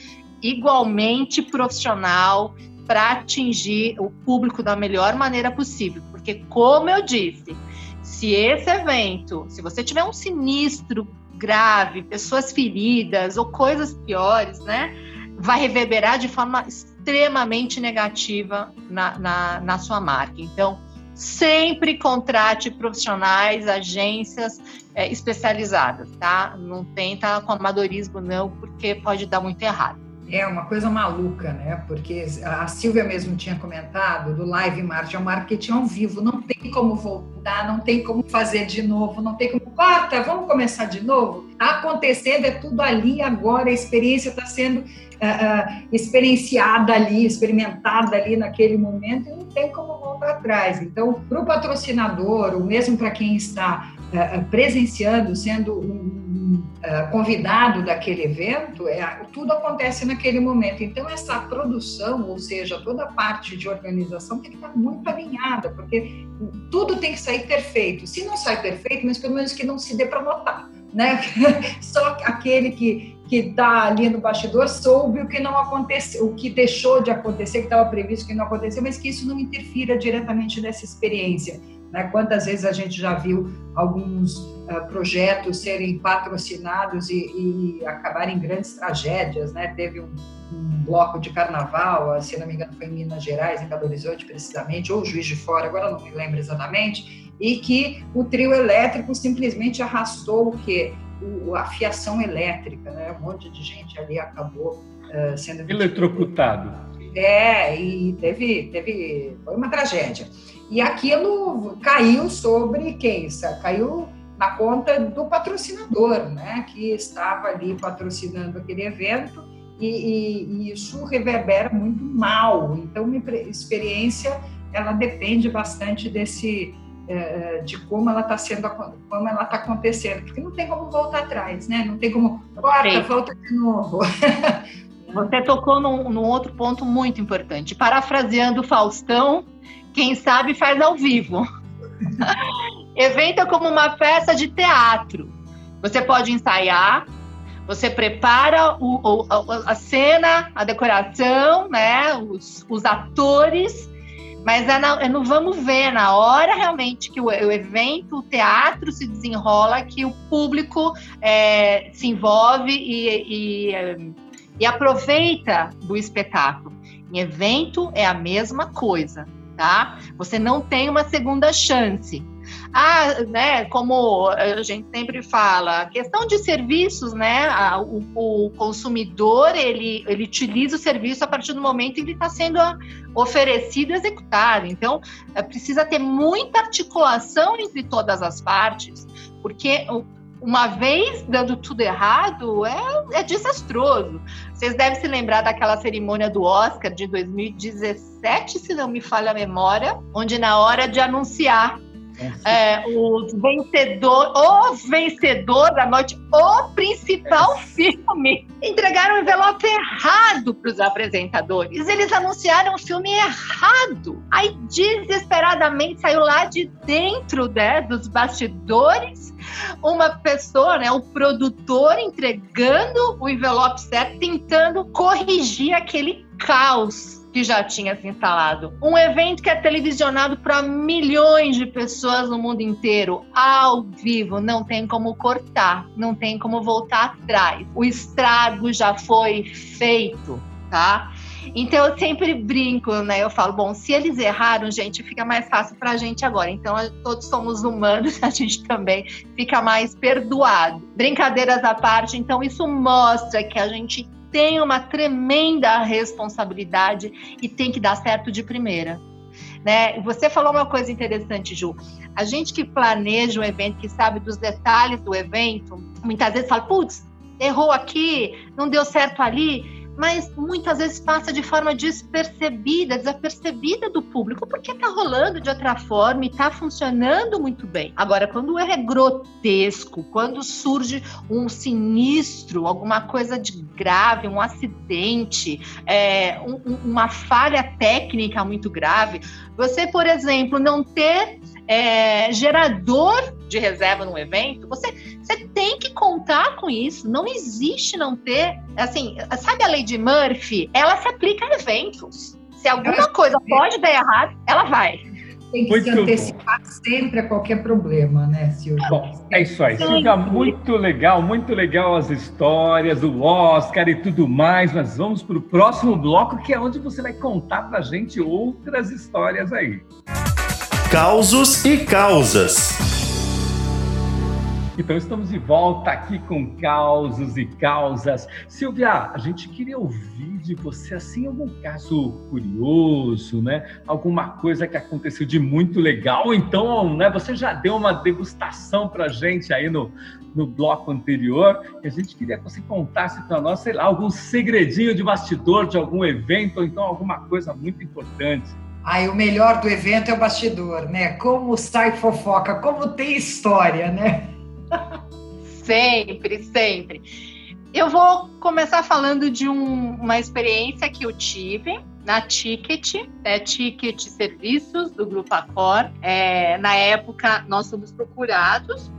igualmente profissional, para atingir o público da melhor maneira possível. Porque, como eu disse, se esse evento, se você tiver um sinistro grave, pessoas feridas ou coisas piores, né? Vai reverberar de forma extremamente negativa na, na, na sua marca. Então, sempre contrate profissionais, agências é, especializadas, tá? Não tenta com amadorismo, não, porque pode dar muito errado. É uma coisa maluca, né? Porque a Silvia mesmo tinha comentado do live marketing, é um marketing ao vivo, não tem como voltar, não tem como fazer de novo, não tem como, corta, vamos começar de novo. Está acontecendo, é tudo ali agora, a experiência está sendo uh, uh, experienciada ali, experimentada ali naquele momento e não tem como voltar atrás. Então, para o patrocinador, ou mesmo para quem está uh, presenciando, sendo um uh, convidado daquele evento, é, tudo acontece naquele momento. Então, essa produção, ou seja, toda a parte de organização tem que estar muito alinhada, porque tudo tem que sair perfeito. Se não sai perfeito, mas pelo menos que não se dê para notar. Né? Só aquele que que está ali no bastidor soube o que não aconteceu, o que deixou de acontecer, que estava previsto que não aconteceu, mas que isso não interfira diretamente nessa experiência. Né? Quantas vezes a gente já viu alguns uh, projetos serem patrocinados e, e, acabarem em grandes tragédias? Né? Teve um, um, bloco de carnaval, se não me engano foi em Minas Gerais, em Belo Horizonte precisamente, ou Juiz de Fora, agora não me lembro exatamente, e que o trio elétrico simplesmente arrastou o quê? O, a fiação elétrica, né? um monte de gente ali acabou uh, sendo... Eletrocutado. É, e teve, teve, foi uma tragédia. E aquilo caiu sobre quem? Caiu na conta do patrocinador, né? Que estava ali patrocinando aquele evento e, e, e isso reverbera muito mal. Então, minha experiência ela depende bastante desse é, de como ela está sendo, como ela está acontecendo, porque não tem como voltar atrás, né? Não tem como, corta, volta de novo. Você tocou num, num, outro ponto muito importante. Parafraseando Faustão, quem sabe faz ao vivo. Evento é como uma peça de teatro. Você pode ensaiar, você prepara o, o, a, cena, a decoração, né, os, os atores, mas é, na, é, no vamos ver, na hora realmente que o, o, evento, o teatro se desenrola, que o público é, se envolve e, e, e aproveita do espetáculo. Em evento é a mesma coisa tá? Você não tem uma segunda chance. Ah, né, como a gente sempre fala, questão de serviços, né, o, o, consumidor, ele, ele utiliza o serviço a partir do momento em que ele está sendo oferecido e executado. Então, é, precisa ter muita articulação entre todas as partes, porque uma vez dando tudo errado, é, é desastroso. Vocês devem se lembrar daquela cerimônia do Oscar de 2017, se não me falha a memória, onde na hora de anunciar é, o vencedor, o vencedor da noite, o principal filme. Entregaram o envelope errado para os apresentadores. Eles anunciaram o filme errado. Aí, desesperadamente, saiu lá de dentro né, dos bastidores uma pessoa, né, o produtor, entregando o envelope certo, tentando corrigir aquele caos que já tinha se instalado. Um evento que é televisionado para milhões de pessoas no mundo inteiro, ao vivo, não tem como cortar, não tem como voltar atrás. O estrago já foi feito, tá? Então eu sempre brinco, né? Eu falo, bom, se eles erraram, gente, fica mais fácil para a gente agora. Então todos somos humanos, a gente também fica mais perdoado. Brincadeiras à parte, então isso mostra que a gente tem uma tremenda responsabilidade e tem que dar certo de primeira. Né? Você falou uma coisa interessante, Ju. A gente que planeja um evento, que sabe dos detalhes do evento, muitas vezes fala, putz, errou aqui, não deu certo ali mas muitas vezes passa de forma despercebida, desapercebida do público, porque está rolando de outra forma e está funcionando muito bem. Agora, quando é grotesco, quando surge um sinistro, alguma coisa de grave, um acidente, é, um, uma falha técnica muito grave, você, por exemplo, não ter é, gerador de reserva no evento, você, você tem que contar com isso. Não existe não ter. Assim, sabe a lei de Murphy? Ela se aplica a eventos. Se alguma coisa pode dar errado, ela vai. tem que Muito se antecipar bom. sempre a qualquer problema, né, Silvia? Bom, é isso aí. Silvia, muito legal, muito legal as histórias, o Oscar e tudo mais, mas vamos para o próximo bloco, que é onde você vai contar para a gente outras histórias aí. Causos e causas. Então estamos de volta aqui com causos e causas. Silvia, a gente queria ouvir de você assim algum caso curioso, né? Alguma coisa que aconteceu de muito legal. Então, né? Você já deu uma degustação para gente aí no no bloco anterior. E a gente queria que você contasse para nós, sei lá, algum segredinho de bastidor de algum evento ou então alguma coisa muito importante. Aí o melhor do evento é o bastidor, né? Como sai fofoca, como tem história, né? Sempre, sempre. Eu vou começar falando de um, uma experiência que eu tive na Ticket, né, Ticket Serviços do Grupo Accor. É, na época, nós fomos procurados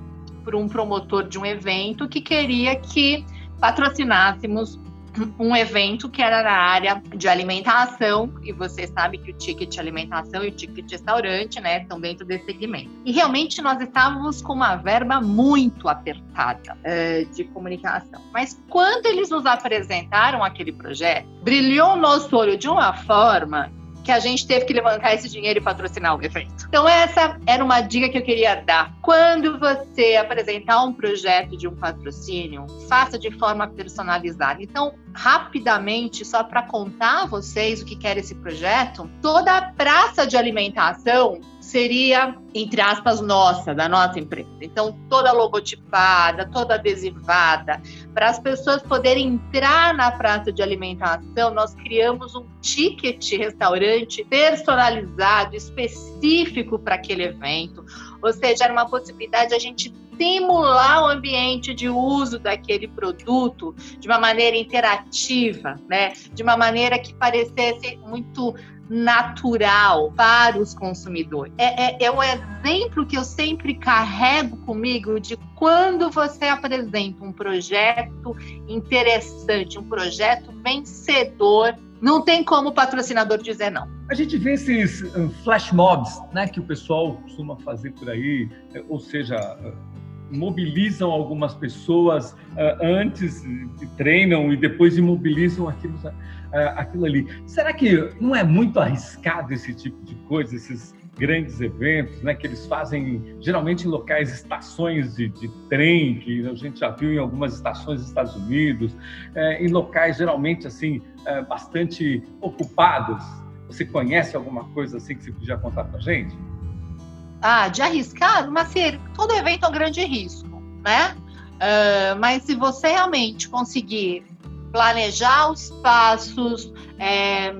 por um promotor de um evento que queria que patrocinássemos um evento que era na área de alimentação, e você sabe que o ticket alimentação e o ticket restaurante, né, estão dentro desse segmento. E realmente nós estávamos com uma verba muito apertada uh, de comunicação. Mas quando eles nos apresentaram aquele projeto, brilhou o nosso olho de uma forma que a gente teve que levantar esse dinheiro e patrocinar o evento. Então, essa era uma dica que eu queria dar. Quando você apresentar um projeto de um patrocínio, faça de forma personalizada. Então, rapidamente, só para contar a vocês o que quer esse projeto, toda a praça de alimentação seria, entre aspas, nossa, da nossa empresa. Então, toda logotipada, toda adesivada. Para as pessoas poderem entrar na praça de alimentação, nós criamos um ticket restaurante personalizado, específico para aquele evento. Ou seja, era uma possibilidade de a gente simular o ambiente de uso daquele produto de uma maneira interativa, né? De uma maneira que parecesse muito natural para os consumidores. É, é, é um exemplo que eu sempre carrego comigo de quando você apresenta um projeto interessante, um projeto vencedor não tem como o patrocinador dizer não. A gente vê esses flash mobs, né, que o pessoal costuma fazer por aí, é, ou seja, mobilizam algumas pessoas uh, antes, treinam e depois imobilizam aquilo, uh, aquilo ali. Será que não é muito arriscado esse tipo de coisa, esses grandes eventos, né, que eles fazem geralmente em locais, estações de, de trem, que a gente já viu em algumas estações dos Estados Unidos, é, em locais geralmente assim é, bastante ocupados. Você conhece alguma coisa assim que você podia contar para gente? Ah, de arriscar, mas assim, todo evento é um grande risco, né? Uh, mas se você realmente conseguir planejar os passos, é,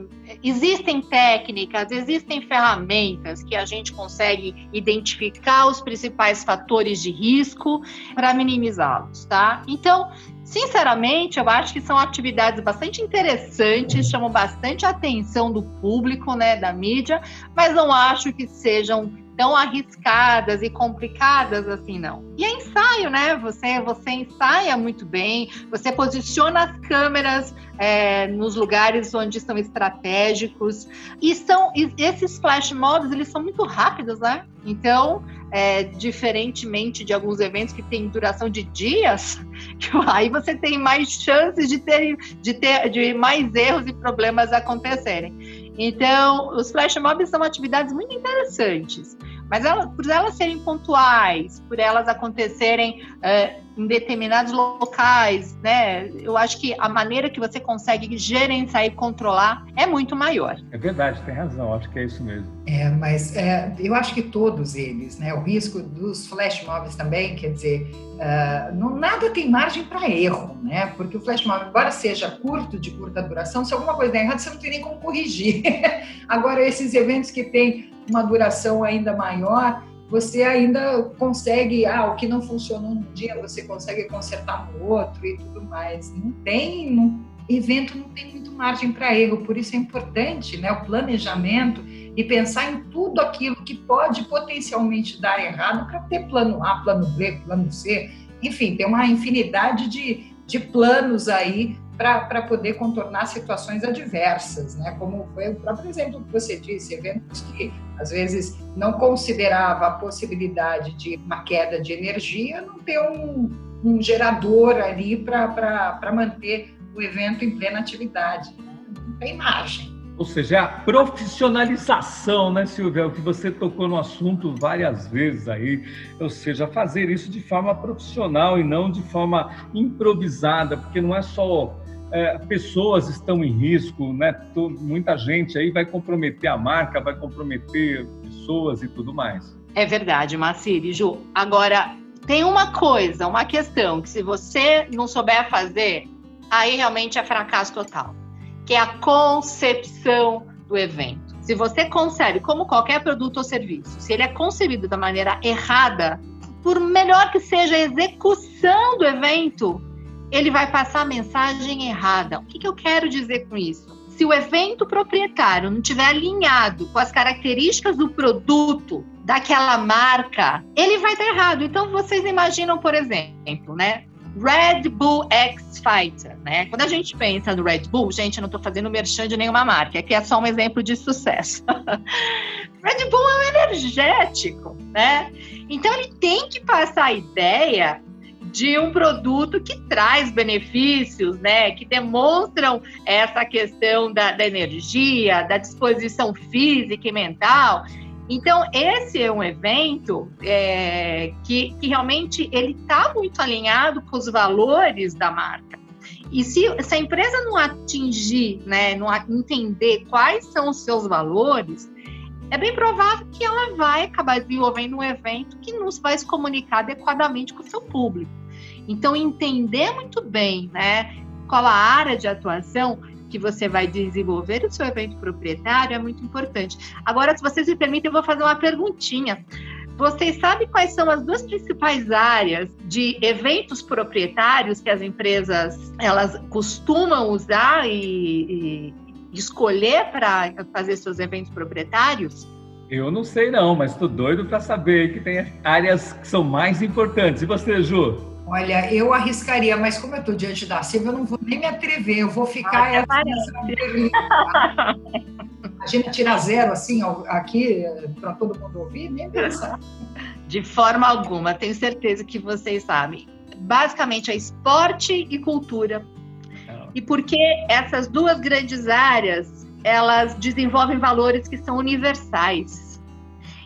existem técnicas, existem ferramentas que a gente consegue identificar os principais fatores de risco para minimizá-los, tá? Então, sinceramente, eu acho que são atividades bastante interessantes, chamam bastante atenção do público, né, da mídia, mas não acho que sejam tão arriscadas e complicadas assim, não. E é ensaio, né? Você, você ensaia muito bem, você posiciona as câmeras é, nos lugares onde são estratégicos. E são esses flash mobs, eles são muito rápidos, né? Então, é, diferentemente de alguns eventos que têm duração de dias, aí você tem mais chances de ter, de ter de mais erros e problemas acontecerem. Então, os flash mobs são atividades muito interessantes, mas elas, por elas serem pontuais, por elas acontecerem uh, em determinados locais, né? Eu acho que a maneira que você consegue gerenciar e controlar é muito maior. É verdade, tem razão, acho que é isso mesmo. É, mas é, eu acho que todos eles, né? O risco dos flash mobs também, quer dizer, uh, não, nada tem margem para erro, né? Porque o flash mob, embora seja curto, de curta duração, se alguma coisa der errado, você não tem nem como corrigir. Agora, esses eventos que têm uma duração ainda maior, você ainda consegue, ah, o que não funcionou num dia, você consegue consertar no outro e tudo mais. Não tem, não, evento não tem muito margem para erro, por isso é importante né, o planejamento e pensar em tudo aquilo que pode potencialmente dar errado para ter plano A, plano B, plano C, enfim, tem uma infinidade de, de planos aí para poder contornar situações adversas, né? Como foi o próprio exemplo que você disse, eventos que às vezes não considerava a possibilidade de uma queda de energia, não ter um, um gerador ali para manter o evento em plena atividade. Né? Não tem margem. Ou seja, é a profissionalização, né, Silvia? O que você tocou no assunto várias vezes aí. Ou seja, fazer isso de forma profissional e não de forma improvisada, porque não é só é, pessoas estão em risco, né? muita gente aí vai comprometer a marca, vai comprometer pessoas e tudo mais. É verdade, Maciri, Ju. Agora, tem uma coisa, uma questão, que se você não souber fazer, aí realmente é fracasso total que é a concepção do evento. Se você concebe, como qualquer produto ou serviço, se ele é concebido da maneira errada, por melhor que seja a execução do evento, ele vai passar a mensagem errada. O que, que eu quero dizer com isso? Se o evento proprietário não estiver alinhado com as características do produto daquela marca, ele vai estar errado. Então vocês imaginam, por exemplo, né? Red Bull X Fighter, né? Quando a gente pensa no Red Bull, gente, eu não estou fazendo merchan de nenhuma marca, aqui é só um exemplo de sucesso. Red Bull é um energético, né? Então ele tem que passar a ideia de um produto que traz benefícios, né? Que demonstram essa questão da, da energia, da disposição física e mental. Então, esse é um evento é, que, que realmente ele está muito alinhado com os valores da marca. E se, se a empresa não atingir, né, não entender quais são os seus valores, é bem provável que ela vai acabar desenvolvendo um evento que não vai se comunicar adequadamente com o seu público. Então, entender muito bem né, qual a área de atuação que você vai desenvolver o seu evento proprietário é muito importante. Agora, se vocês me permitem, eu vou fazer uma perguntinha. Vocês sabem quais são as duas principais áreas de eventos proprietários que as empresas elas costumam usar e, e escolher para fazer seus eventos proprietários? Eu não sei não, mas estou doido para saber que tem áreas que são mais importantes. E você, Ju? Olha, eu arriscaria, mas como eu estou diante da Silvia, eu não vou nem me atrever, eu vou ficar. Ah, a gente tira zero assim aqui para todo mundo ouvir, nem pensar. De forma alguma, tenho certeza que vocês sabem. Basicamente é esporte e cultura. E porque essas duas grandes áreas, elas desenvolvem valores que são universais.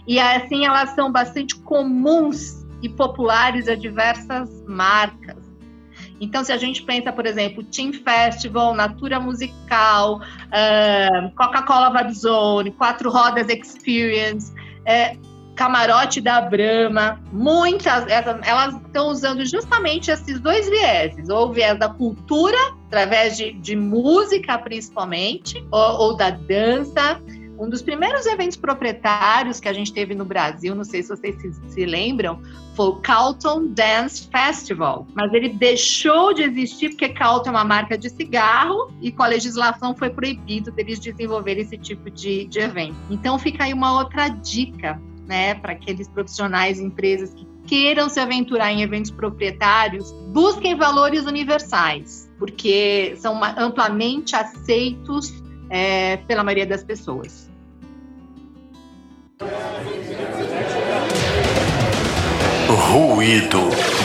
E assim elas são bastante comuns e populares a diversas marcas. Então, se a gente pensa, por exemplo, Team Festival, Natura Musical, uh, Coca-Cola Vibe Zone, Quatro Rodas Experience, é, Camarote da Brahma, muitas, elas estão usando justamente esses dois vieses, ou o viés da cultura, através de, de música principalmente, ou, ou da dança, um dos primeiros eventos proprietários que a gente teve no Brasil, não sei se vocês se, se, lembram, foi o Carlton Dance Festival. Mas ele deixou de existir porque Carlton é uma marca de cigarro e com a legislação foi proibido deles desenvolver esse tipo de, de evento. Então fica aí uma outra dica, né, para aqueles profissionais e empresas que queiram se aventurar em eventos proprietários, busquem valores universais, porque são amplamente aceitos é, pela maioria das pessoas. Ruído.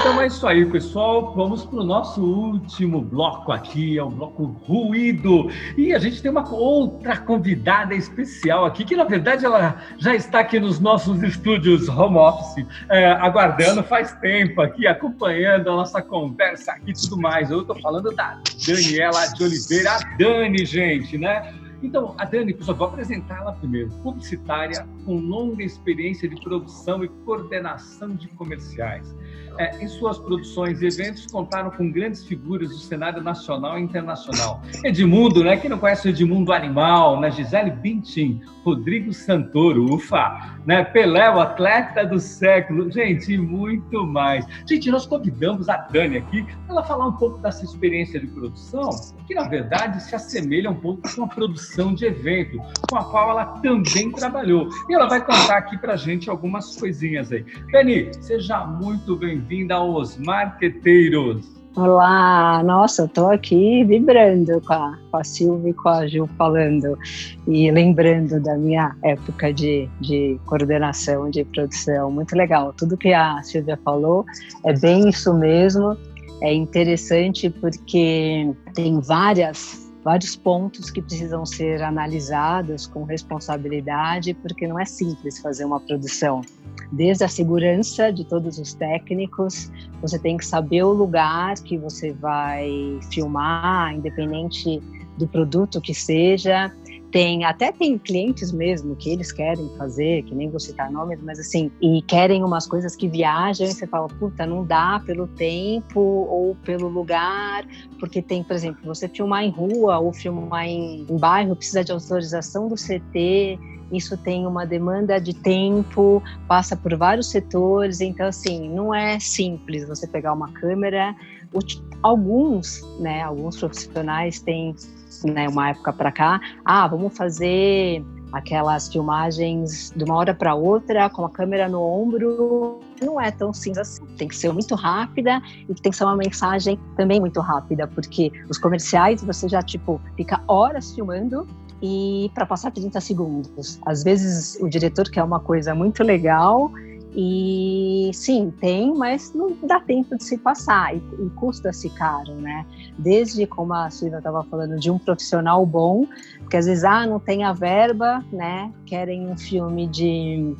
Então é isso aí, pessoal. Vamos para o nosso último bloco aqui, é o bloco Ruído. E a gente tem uma outra convidada especial aqui, que na verdade ela já está aqui nos nossos estúdios home office, é, aguardando faz tempo aqui, acompanhando a nossa conversa aqui e tudo mais. Eu estou falando da Daniela de Oliveira. A Dani, gente, né? Então, a Dani, só vou apresentá-la primeiro. Publicitária com longa experiência de produção e coordenação de comerciais é, em suas produções e eventos contaram com grandes figuras do cenário nacional e internacional. Edmundo, né? Quem não conhece o Edmundo Animal, né? Gisele Bündchen, Rodrigo Santoro, ufa, né? Pelé, o atleta do século, gente, muito mais. Gente, nós convidamos a Dani aqui para ela falar um pouco dessa experiência de produção, que na verdade se assemelha um pouco com a produção de evento, com a qual ela também trabalhou. E ela vai contar aqui para gente algumas coisinhas aí. Penny, seja muito bem-vinda aos Marqueteiros. Olá, nossa, estou aqui vibrando com a, com a Silvia e com a Gil falando e lembrando da minha época de, de coordenação, de produção. Muito legal. Tudo que a Silvia falou é bem isso mesmo. É interessante porque tem várias vários pontos que precisam ser analisados com responsabilidade, porque não é simples fazer uma produção desde a segurança de todos os técnicos, você tem que saber o lugar que você vai filmar, independente do produto que seja. Tem até tem clientes mesmo que eles querem fazer, que nem vou citar nomes, mas assim, e querem umas coisas que viajam e você fala, puta, não dá pelo tempo ou pelo lugar, porque tem, por exemplo, você filmar em rua ou filmar em, em bairro precisa de autorização do CT isso tem uma demanda de tempo, passa por vários setores, então assim, não é simples você pegar uma câmera. Alguns, né, alguns profissionais têm, né, uma época para cá, ah, vamos fazer aquelas filmagens de uma hora para outra com a câmera no ombro não é tão simples assim. Tem que ser muito rápida e tem que ser uma mensagem também muito rápida, porque os comerciais você já tipo fica horas filmando e para passar 30 segundos. Às vezes o diretor quer uma coisa muito legal e sim, tem, mas não dá tempo de se passar e, e custa-se caro, né? Desde como a Silvia estava falando, de um profissional bom, porque às vezes, ah, não tem a verba, né? Querem um filme de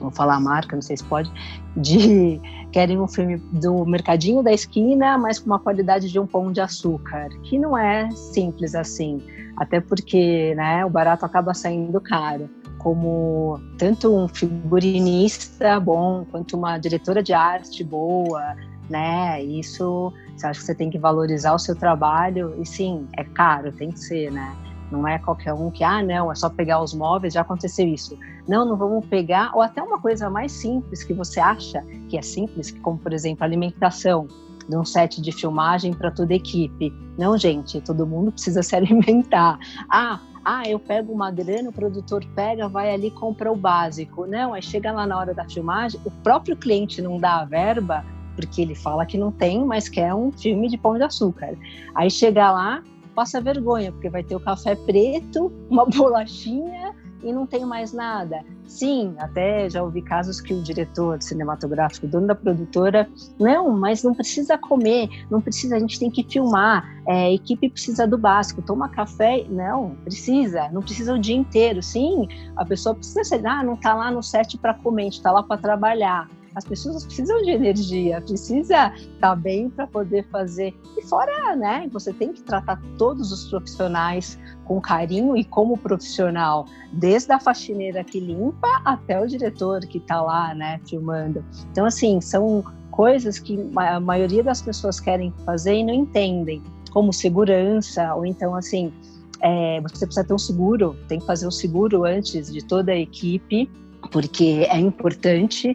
vou falar a marca, não sei se pode, de querem um filme do mercadinho da esquina, mas com uma qualidade de um pão de açúcar, que não é simples assim, até porque, né, o barato acaba saindo caro. Como tanto um figurinista bom, quanto uma diretora de arte boa, né? Isso, você acha que você tem que valorizar o seu trabalho e sim, é caro, tem que ser, né? Não é qualquer um que, ah, não, é só pegar os móveis, já aconteceu isso. Não, não vamos pegar, ou até uma coisa mais simples que você acha que é simples, como por exemplo, alimentação de um set de filmagem para toda a equipe. Não, gente, todo mundo precisa se alimentar. Ah, ah, eu pego uma grana, o produtor pega, vai ali compra o básico. Não, aí chega lá na hora da filmagem, o próprio cliente não dá a verba, porque ele fala que não tem, mas quer um filme de pão de açúcar. Aí chega lá, passa vergonha, porque vai ter o café preto, uma bolachinha e não tem mais nada. Sim, até já ouvi casos que o diretor cinematográfico, dono da produtora, não, mas não precisa comer, não precisa, a gente tem que filmar, é, a equipe precisa do básico, toma café, não, precisa, não precisa o dia inteiro. Sim, a pessoa precisa ah, não está lá no set para comer, está lá para trabalhar as pessoas precisam de energia, precisa estar bem para poder fazer. E fora, né, você tem que tratar todos os profissionais com carinho e como profissional, desde a faxineira que limpa até o diretor que está lá, né, filmando. Então, assim, são coisas que a maioria das pessoas querem fazer e não entendem, como segurança, ou então, assim, é, você precisa ter um seguro, tem que fazer um seguro antes de toda a equipe, porque é importante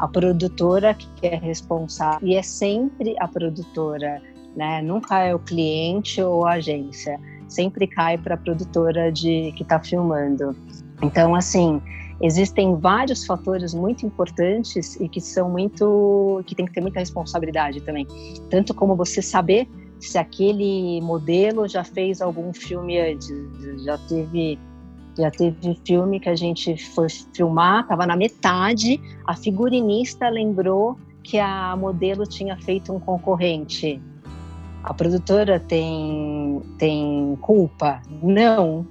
a produtora que é responsável e é sempre a produtora, né? Nunca é o cliente ou a agência, sempre cai para a produtora de que está filmando. Então, assim, existem vários fatores muito importantes e que são muito que tem que ter muita responsabilidade também, tanto como você saber se aquele modelo já fez algum filme antes, já teve já teve filme que a gente foi filmar, estava na metade, a figurinista lembrou que a modelo tinha feito um concorrente. A produtora tem, tem culpa? Não,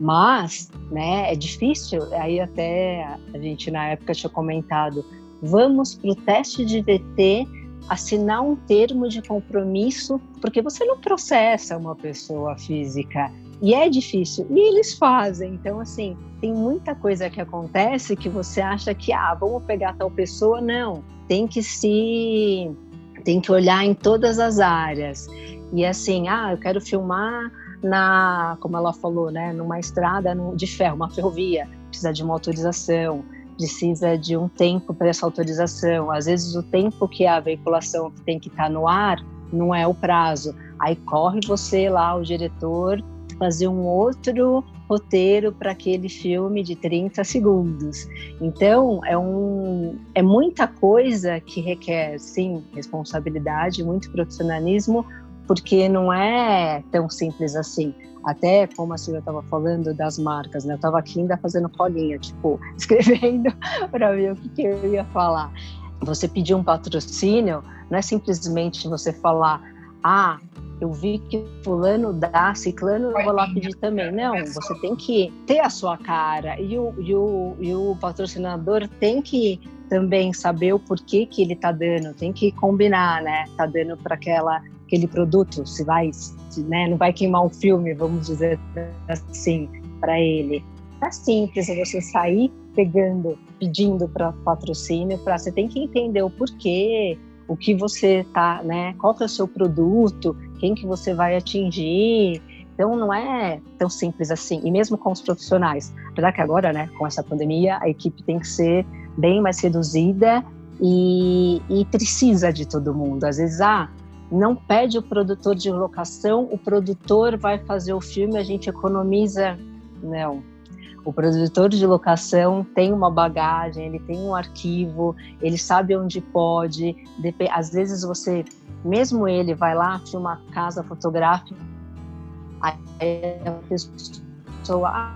mas né, é difícil. Aí até a gente na época tinha comentado, vamos para o teste de VT assinar um termo de compromisso, porque você não processa uma pessoa física, e é difícil. E eles fazem. Então, assim, tem muita coisa que acontece que você acha que, ah, vamos pegar tal pessoa. Não. Tem que se. Tem que olhar em todas as áreas. E assim, ah, eu quero filmar na, como ela falou, né, numa estrada de ferro, uma ferrovia, precisa de uma autorização, precisa de um tempo para essa autorização. Às vezes o tempo que a veiculação tem que estar no ar não é o prazo. Aí corre você lá, o diretor, fazer um outro roteiro para aquele filme de 30 segundos. Então, é, um, é muita coisa que requer, sim, responsabilidade, muito profissionalismo, porque não é tão simples assim. Até como a Silvia estava falando das marcas, né? Eu estava aqui ainda fazendo colinha, tipo, escrevendo para ver o que, que eu ia falar. Você pedir um patrocínio não é simplesmente você falar, ah, eu vi que fulano dá, ciclano, eu vou lá pedir também. Não, você tem que ter a sua cara e o, e o, e o patrocinador tem que também saber o porquê que ele está dando, tem que combinar, né? Tá dando para aquela aquele produto, se vai, se, né, não vai queimar um filme, vamos dizer assim, para ele. É simples você sair pegando, pedindo para patrocínio, para você tem que entender o porquê, o que você tá, né? Qual que é o seu produto, quem que você vai atingir. Então não é tão simples assim. E mesmo com os profissionais, apesar que agora, né, com essa pandemia, a equipe tem que ser bem mais reduzida e, e precisa de todo mundo. Às vezes, ah, não pede o produtor de locação, o produtor vai fazer o filme, a gente economiza. Não, o produtor de locação tem uma bagagem, ele tem um arquivo, ele sabe onde pode. Às vezes você, mesmo ele, vai lá, filma a casa fotográfica, aí a pessoa,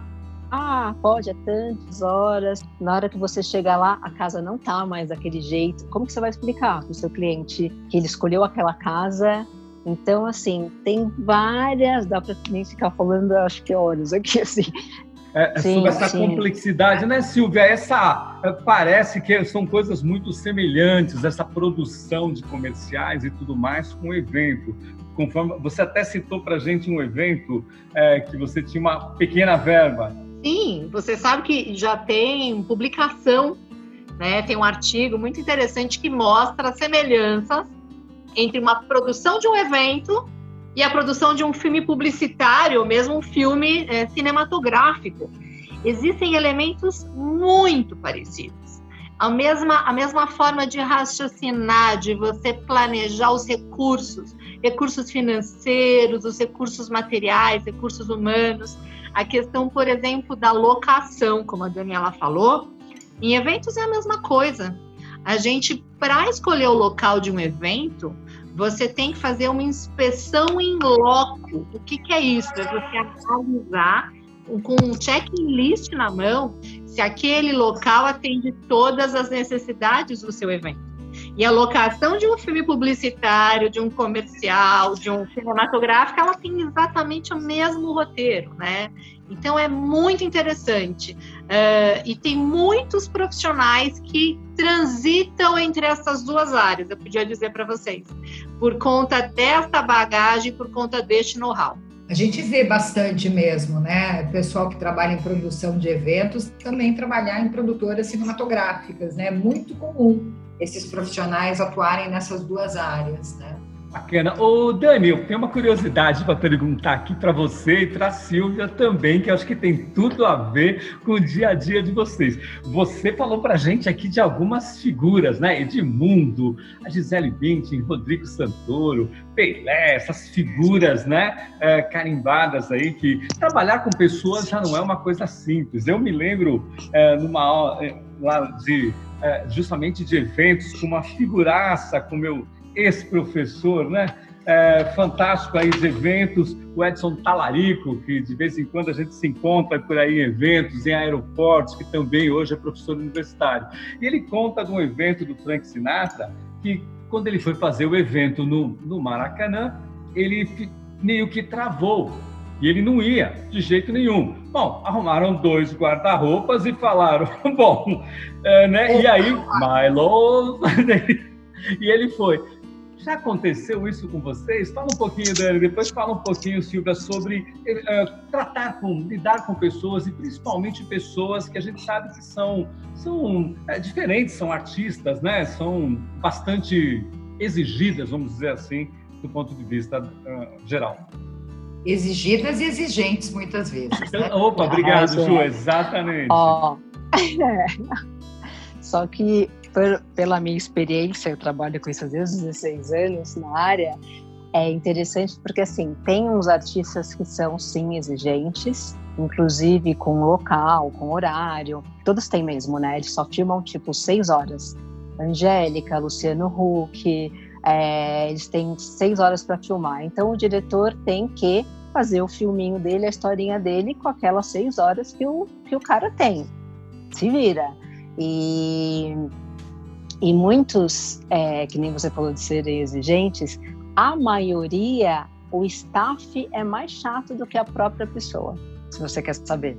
ah, pode, é tantas horas. Na hora que você chegar lá, a casa não tá mais daquele jeito. Como que você vai explicar para o seu cliente que ele escolheu aquela casa então, assim, tem várias, dá para nem ficar falando, acho que horas aqui, assim, é, é, sim, sobre essa sim. complexidade, né, Silvia? Essa é, parece que são coisas muito semelhantes, essa produção de comerciais e tudo mais com o evento. Conforme você até citou para gente um evento é, que você tinha uma pequena verba. Sim, você sabe que já tem publicação, né? Tem um artigo muito interessante que mostra as semelhanças entre uma produção de um evento e a produção de um filme publicitário, mesmo um filme é, cinematográfico. Existem elementos muito parecidos. A mesma, a mesma forma de raciocinar, de você planejar os recursos, recursos financeiros, os recursos materiais, recursos humanos. A questão, por exemplo, da locação, como a Daniela falou, em eventos é a mesma coisa. A gente, para escolher o local de um evento, você tem que fazer uma inspeção em loco. O que, que é isso? É você analisar com um checklist na mão se aquele local atende todas as necessidades do seu evento. E a locação de um filme publicitário, de um comercial, de um cinematográfico, ela tem exatamente o mesmo roteiro, né? Então é muito interessante. Uh, e tem muitos profissionais que transitam entre essas duas áreas, eu podia dizer para vocês, por conta desta bagagem, por conta deste know-how. A gente vê bastante mesmo, né? Pessoal que trabalha em produção de eventos também trabalhar em produtoras cinematográficas, né? Muito comum esses profissionais atuarem nessas duas áreas, né? Bacana. Ô, Dani, eu tenho uma curiosidade para perguntar aqui para você e para Silvia também, que acho que tem tudo a ver com o dia a dia de vocês. Você falou para gente aqui de algumas figuras, né? Edmundo, a Gisele Bündchen, Rodrigo Santoro, Pelé, essas figuras, né? É, carimbadas aí, que trabalhar com pessoas já não é uma coisa simples. Eu me lembro é, numa é, lá de é, justamente de eventos com uma figuraça, com meu ex-professor, né? É, fantástico aí de eventos, o Edson Talarico, que de vez em quando a gente se encontra por aí em eventos, em aeroportos, que também hoje é professor universitário. E ele conta de um evento do Frank Sinatra, que quando ele foi fazer o evento no, no Maracanã, ele meio que travou, e ele não ia de jeito nenhum. Bom, arrumaram dois guarda-roupas e falaram, bom, é, né? E aí, Milo, e ele foi. Já aconteceu isso com vocês? Fala um pouquinho, Dani, depois fala um pouquinho, Silvia, sobre uh, tratar com, lidar com pessoas e principalmente pessoas que a gente sabe que são, são é, diferentes, são artistas, né? São bastante exigidas, vamos dizer assim, do ponto de vista uh, geral. Exigidas e exigentes, muitas vezes. Né? Opa, obrigado, ah, Ju, exatamente. Oh. Só que por, pela minha experiência, eu trabalho com isso desde os 16 anos na área, é interessante porque assim tem uns artistas que são sim exigentes, inclusive com local, com horário. Todos têm mesmo, né? Eles só filmam tipo seis horas. Angélica, Luciano Huck, é, eles têm seis horas para filmar. Então o diretor tem que fazer o filminho dele, a historinha dele, com aquelas seis horas que o, que o cara tem. Se vira. E, e muitos, é, que nem você falou de serem exigentes, a maioria, o staff é mais chato do que a própria pessoa, se você quer saber.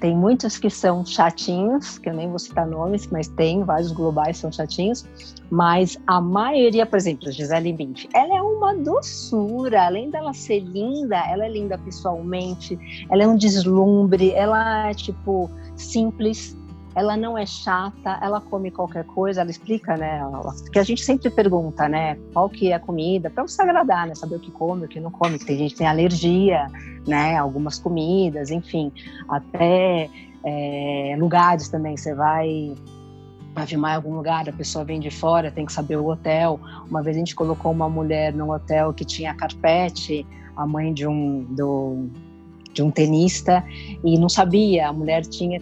Tem muitos que são chatinhos, que eu nem vou citar nomes, mas tem vários globais são chatinhos. Mas a maioria, por exemplo, Gisele Bündchen, ela é uma doçura. Além dela ser linda, ela é linda pessoalmente. Ela é um deslumbre. Ela é tipo simples, ela não é chata, ela come qualquer coisa, ela explica, né? que a gente sempre pergunta, né? Qual que é a comida, para você agradar, né? Saber o que come, o que não come. Tem gente que tem alergia, né? Algumas comidas, enfim. Até é, lugares também. Você vai vai filmar em algum lugar, a pessoa vem de fora, tem que saber o hotel. Uma vez a gente colocou uma mulher num hotel que tinha carpete, a mãe de um do de um tenista e não sabia, a mulher tinha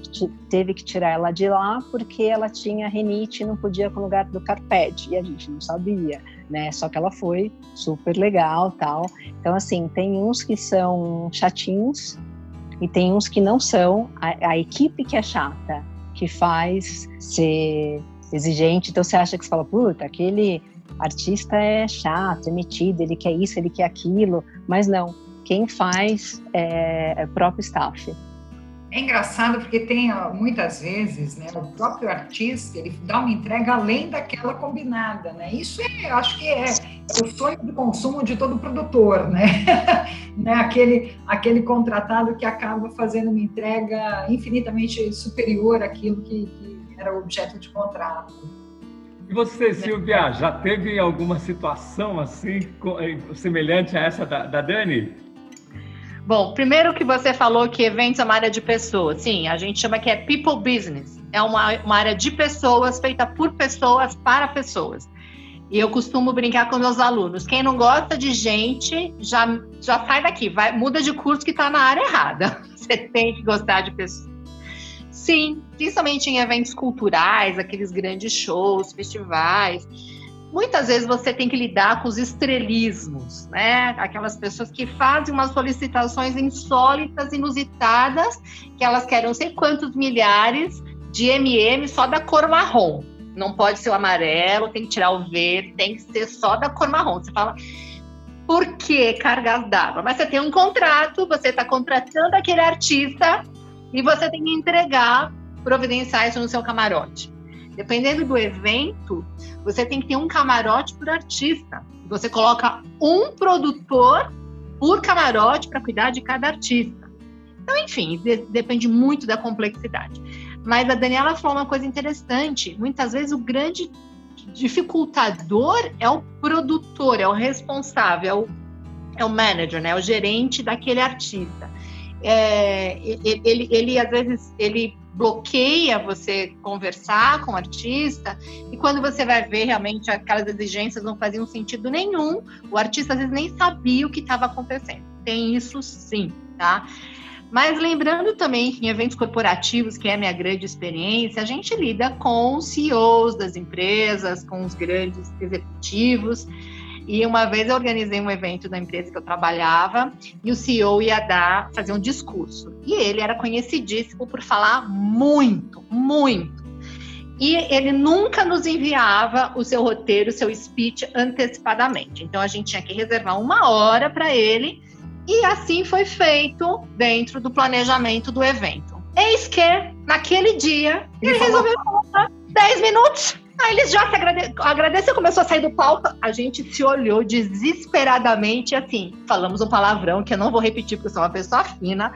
teve que tirar ela de lá porque ela tinha renite e não podia com o lugar do carpete e a gente não sabia, né? Só que ela foi super legal, tal. Então assim, tem uns que são chatinhos e tem uns que não são. A, a equipe que é chata, que faz ser exigente, então você acha que você fala, puta, aquele artista é chato, é metido, ele quer isso, ele quer aquilo, mas não quem faz é, é o próprio staff. É engraçado porque tem muitas vezes, né, o próprio artista ele dá uma entrega além daquela combinada, né? Isso é, acho que é, é o sonho de consumo de todo produtor, né? né? Aquele, aquele contratado que acaba fazendo uma entrega infinitamente superior àquilo que, que era o objeto de contrato. E você, Silvia, já teve alguma situação assim eh, semelhante a essa da, da Dani? Bom, primeiro que você falou que eventos é uma área de pessoas. Sim, a gente chama que é people business. É uma, uma área de pessoas, feita por pessoas, para pessoas. E eu costumo brincar com meus alunos. Quem não gosta de gente, já, já sai daqui, vai, muda de curso que está na área errada. Você tem que gostar de pessoas. Sim, principalmente em eventos culturais, aqueles grandes shows, festivais muitas vezes você tem que lidar com os estrelismos, né? Aquelas pessoas que fazem umas solicitações insólitas, inusitadas, que elas querem não sei quantos milhares de MM só da cor marrom. Não pode ser o amarelo, tem que tirar o verde, tem que ser só da cor marrom. Você fala, por que cargas d'água? Mas você tem um contrato, você está contratando aquele artista e você tem que entregar, providenciar isso no seu camarote. Dependendo do evento, você tem que ter um camarote por artista. Você coloca um produtor por camarote para cuidar de cada artista. Então, enfim, de depende muito da complexidade. Mas a Daniela falou uma coisa interessante. Muitas vezes o grande dificultador é o produtor, é o responsável, é o, é o manager, né? É o gerente daquele artista. É, ele, ele, ele, às vezes, ele bloqueia você conversar com o artista, e quando você vai ver realmente aquelas exigências não faziam sentido nenhum, o artista às vezes nem sabia o que estava acontecendo. Tem isso sim, tá? Mas lembrando também que em eventos corporativos, que é a minha grande experiência, a gente lida com os CEOs das empresas, com os grandes executivos. E uma vez eu organizei um evento da empresa que eu trabalhava e o CEO ia dar, fazer um discurso. E ele era conhecidíssimo por falar muito, muito. E ele nunca nos enviava o seu roteiro, o seu speech antecipadamente. Então a gente tinha que reservar uma hora para ele e assim foi feito dentro do planejamento do evento. Eis que, naquele dia, ele, ele resolveu falar 10 minutos Aí eles já se agrade... agradeceu, começou a sair do palco. A gente se olhou desesperadamente, assim, falamos um palavrão que eu não vou repetir porque eu sou uma pessoa fina.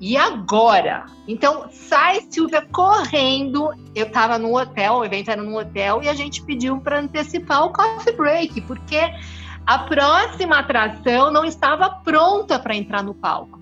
E agora? Então, sai Silvia correndo. Eu tava no hotel, o evento era no hotel, e a gente pediu para antecipar o coffee break, porque a próxima atração não estava pronta para entrar no palco.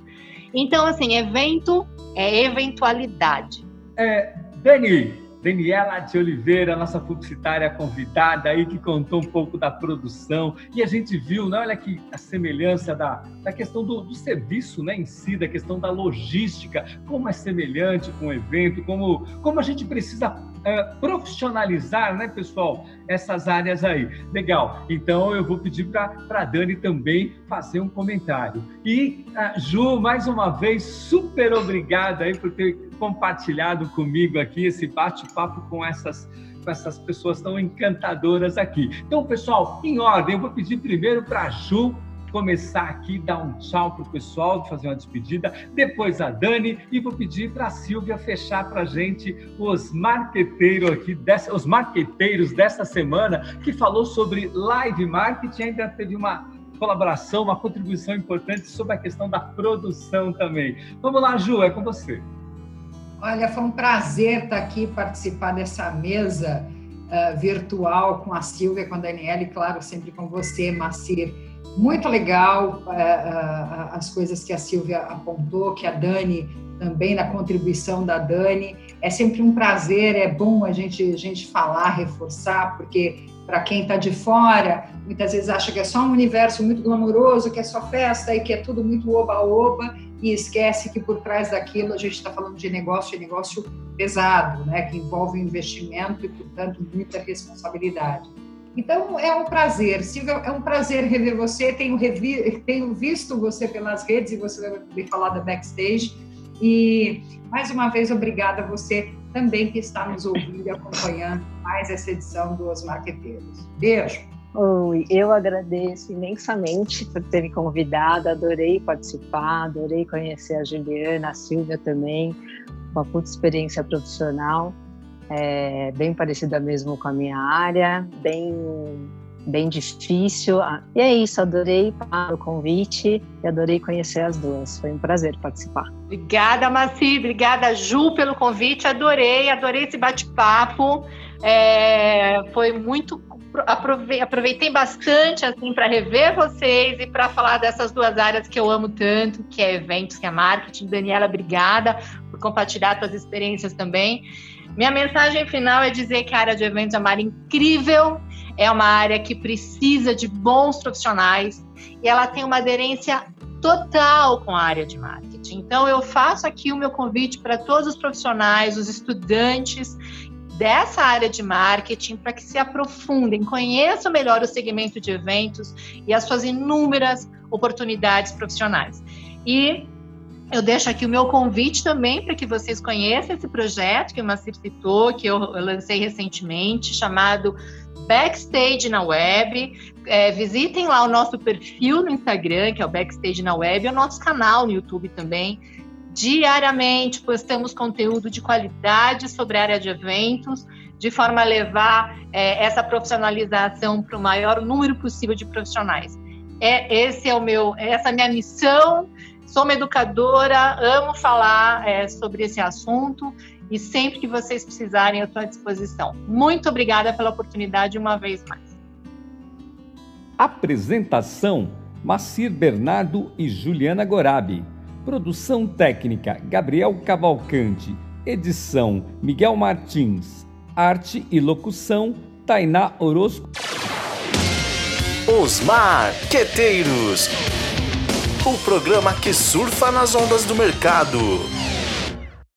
Então, assim, evento é eventualidade. É, Dani, Daniela de Oliveira, nossa publicitária convidada aí, que contou um pouco da produção. E a gente viu, né, olha que a semelhança da, da questão do, do serviço né, em si, da questão da logística, como é semelhante com o evento, como, como a gente precisa é, profissionalizar, né, pessoal, essas áreas aí. Legal. Então eu vou pedir para a Dani também fazer um comentário. E, uh, Ju, mais uma vez, super obrigada aí por ter compartilhado comigo aqui esse bate-papo com essas com essas pessoas tão encantadoras aqui. Então, pessoal, em ordem, eu vou pedir primeiro para a Ju começar aqui, dar um tchau para o pessoal, fazer uma despedida, depois a Dani, e vou pedir para a Silvia fechar para a gente os marqueteiros aqui, dessa, os marqueteiros dessa semana, que falou sobre live marketing, ainda teve uma colaboração, uma contribuição importante sobre a questão da produção também. Vamos lá, Ju, é com você. Olha, foi um prazer estar aqui participar dessa mesa uh, virtual com a Silvia, com a Daniela e, claro, sempre com você, Macir. Muito legal uh, uh, as coisas que a Silvia apontou, que a Dani também, na contribuição da Dani. É sempre um prazer, é bom a gente, a gente falar, reforçar, porque para quem está de fora, muitas vezes acha que é só um universo muito glamouroso, que é só festa e que é tudo muito oba-oba, e esquece que por trás daquilo a gente está falando de negócio, de negócio pesado, né, que envolve investimento e, portanto, muita responsabilidade. Então, é um prazer. Silvia, é um prazer rever você. Tenho, revi, tenho visto você pelas redes e você vai me falar da backstage. E, mais uma vez, obrigada a você também que está nos ouvindo e acompanhando mais essa edição dos Marqueteiros. Beijo! Oi, eu agradeço imensamente por ter me convidado, adorei participar, adorei conhecer a Juliana, a Silvia também, uma puta experiência profissional, é, bem parecida mesmo com a minha área, bem, bem difícil. E é isso, adorei o convite e adorei conhecer as duas, foi um prazer participar. Obrigada, Maci, obrigada, Ju, pelo convite, adorei, adorei esse bate-papo. É, foi muito aproveitei bastante assim para rever vocês e para falar dessas duas áreas que eu amo tanto, que é eventos, que é marketing. Daniela, obrigada por compartilhar suas experiências também. Minha mensagem final é dizer que a área de eventos é uma área incrível, é uma área que precisa de bons profissionais e ela tem uma aderência total com a área de marketing. Então, eu faço aqui o meu convite para todos os profissionais, os estudantes dessa área de marketing para que se aprofundem, conheçam melhor o segmento de eventos e as suas inúmeras oportunidades profissionais. E eu deixo aqui o meu convite também para que vocês conheçam esse projeto que o Macir citou, que eu, lancei recentemente, chamado Backstage na Web. É, visitem lá o nosso perfil no Instagram, que é o Backstage na Web, e o nosso canal no YouTube também Diariamente postamos conteúdo de qualidade sobre a área de eventos, de forma a levar é, essa profissionalização para o maior número possível de profissionais. É, esse é o meu, essa é a minha missão. Sou uma educadora, amo falar é, sobre esse assunto e sempre que vocês precisarem, eu estou à disposição. Muito obrigada pela oportunidade uma vez mais. Apresentação: Macir Bernardo e Juliana Gorabi. Produção técnica Gabriel Cavalcante. Edição Miguel Martins. Arte e locução Tainá Orozco. Os Marqueteiros. O programa que surfa nas ondas do mercado.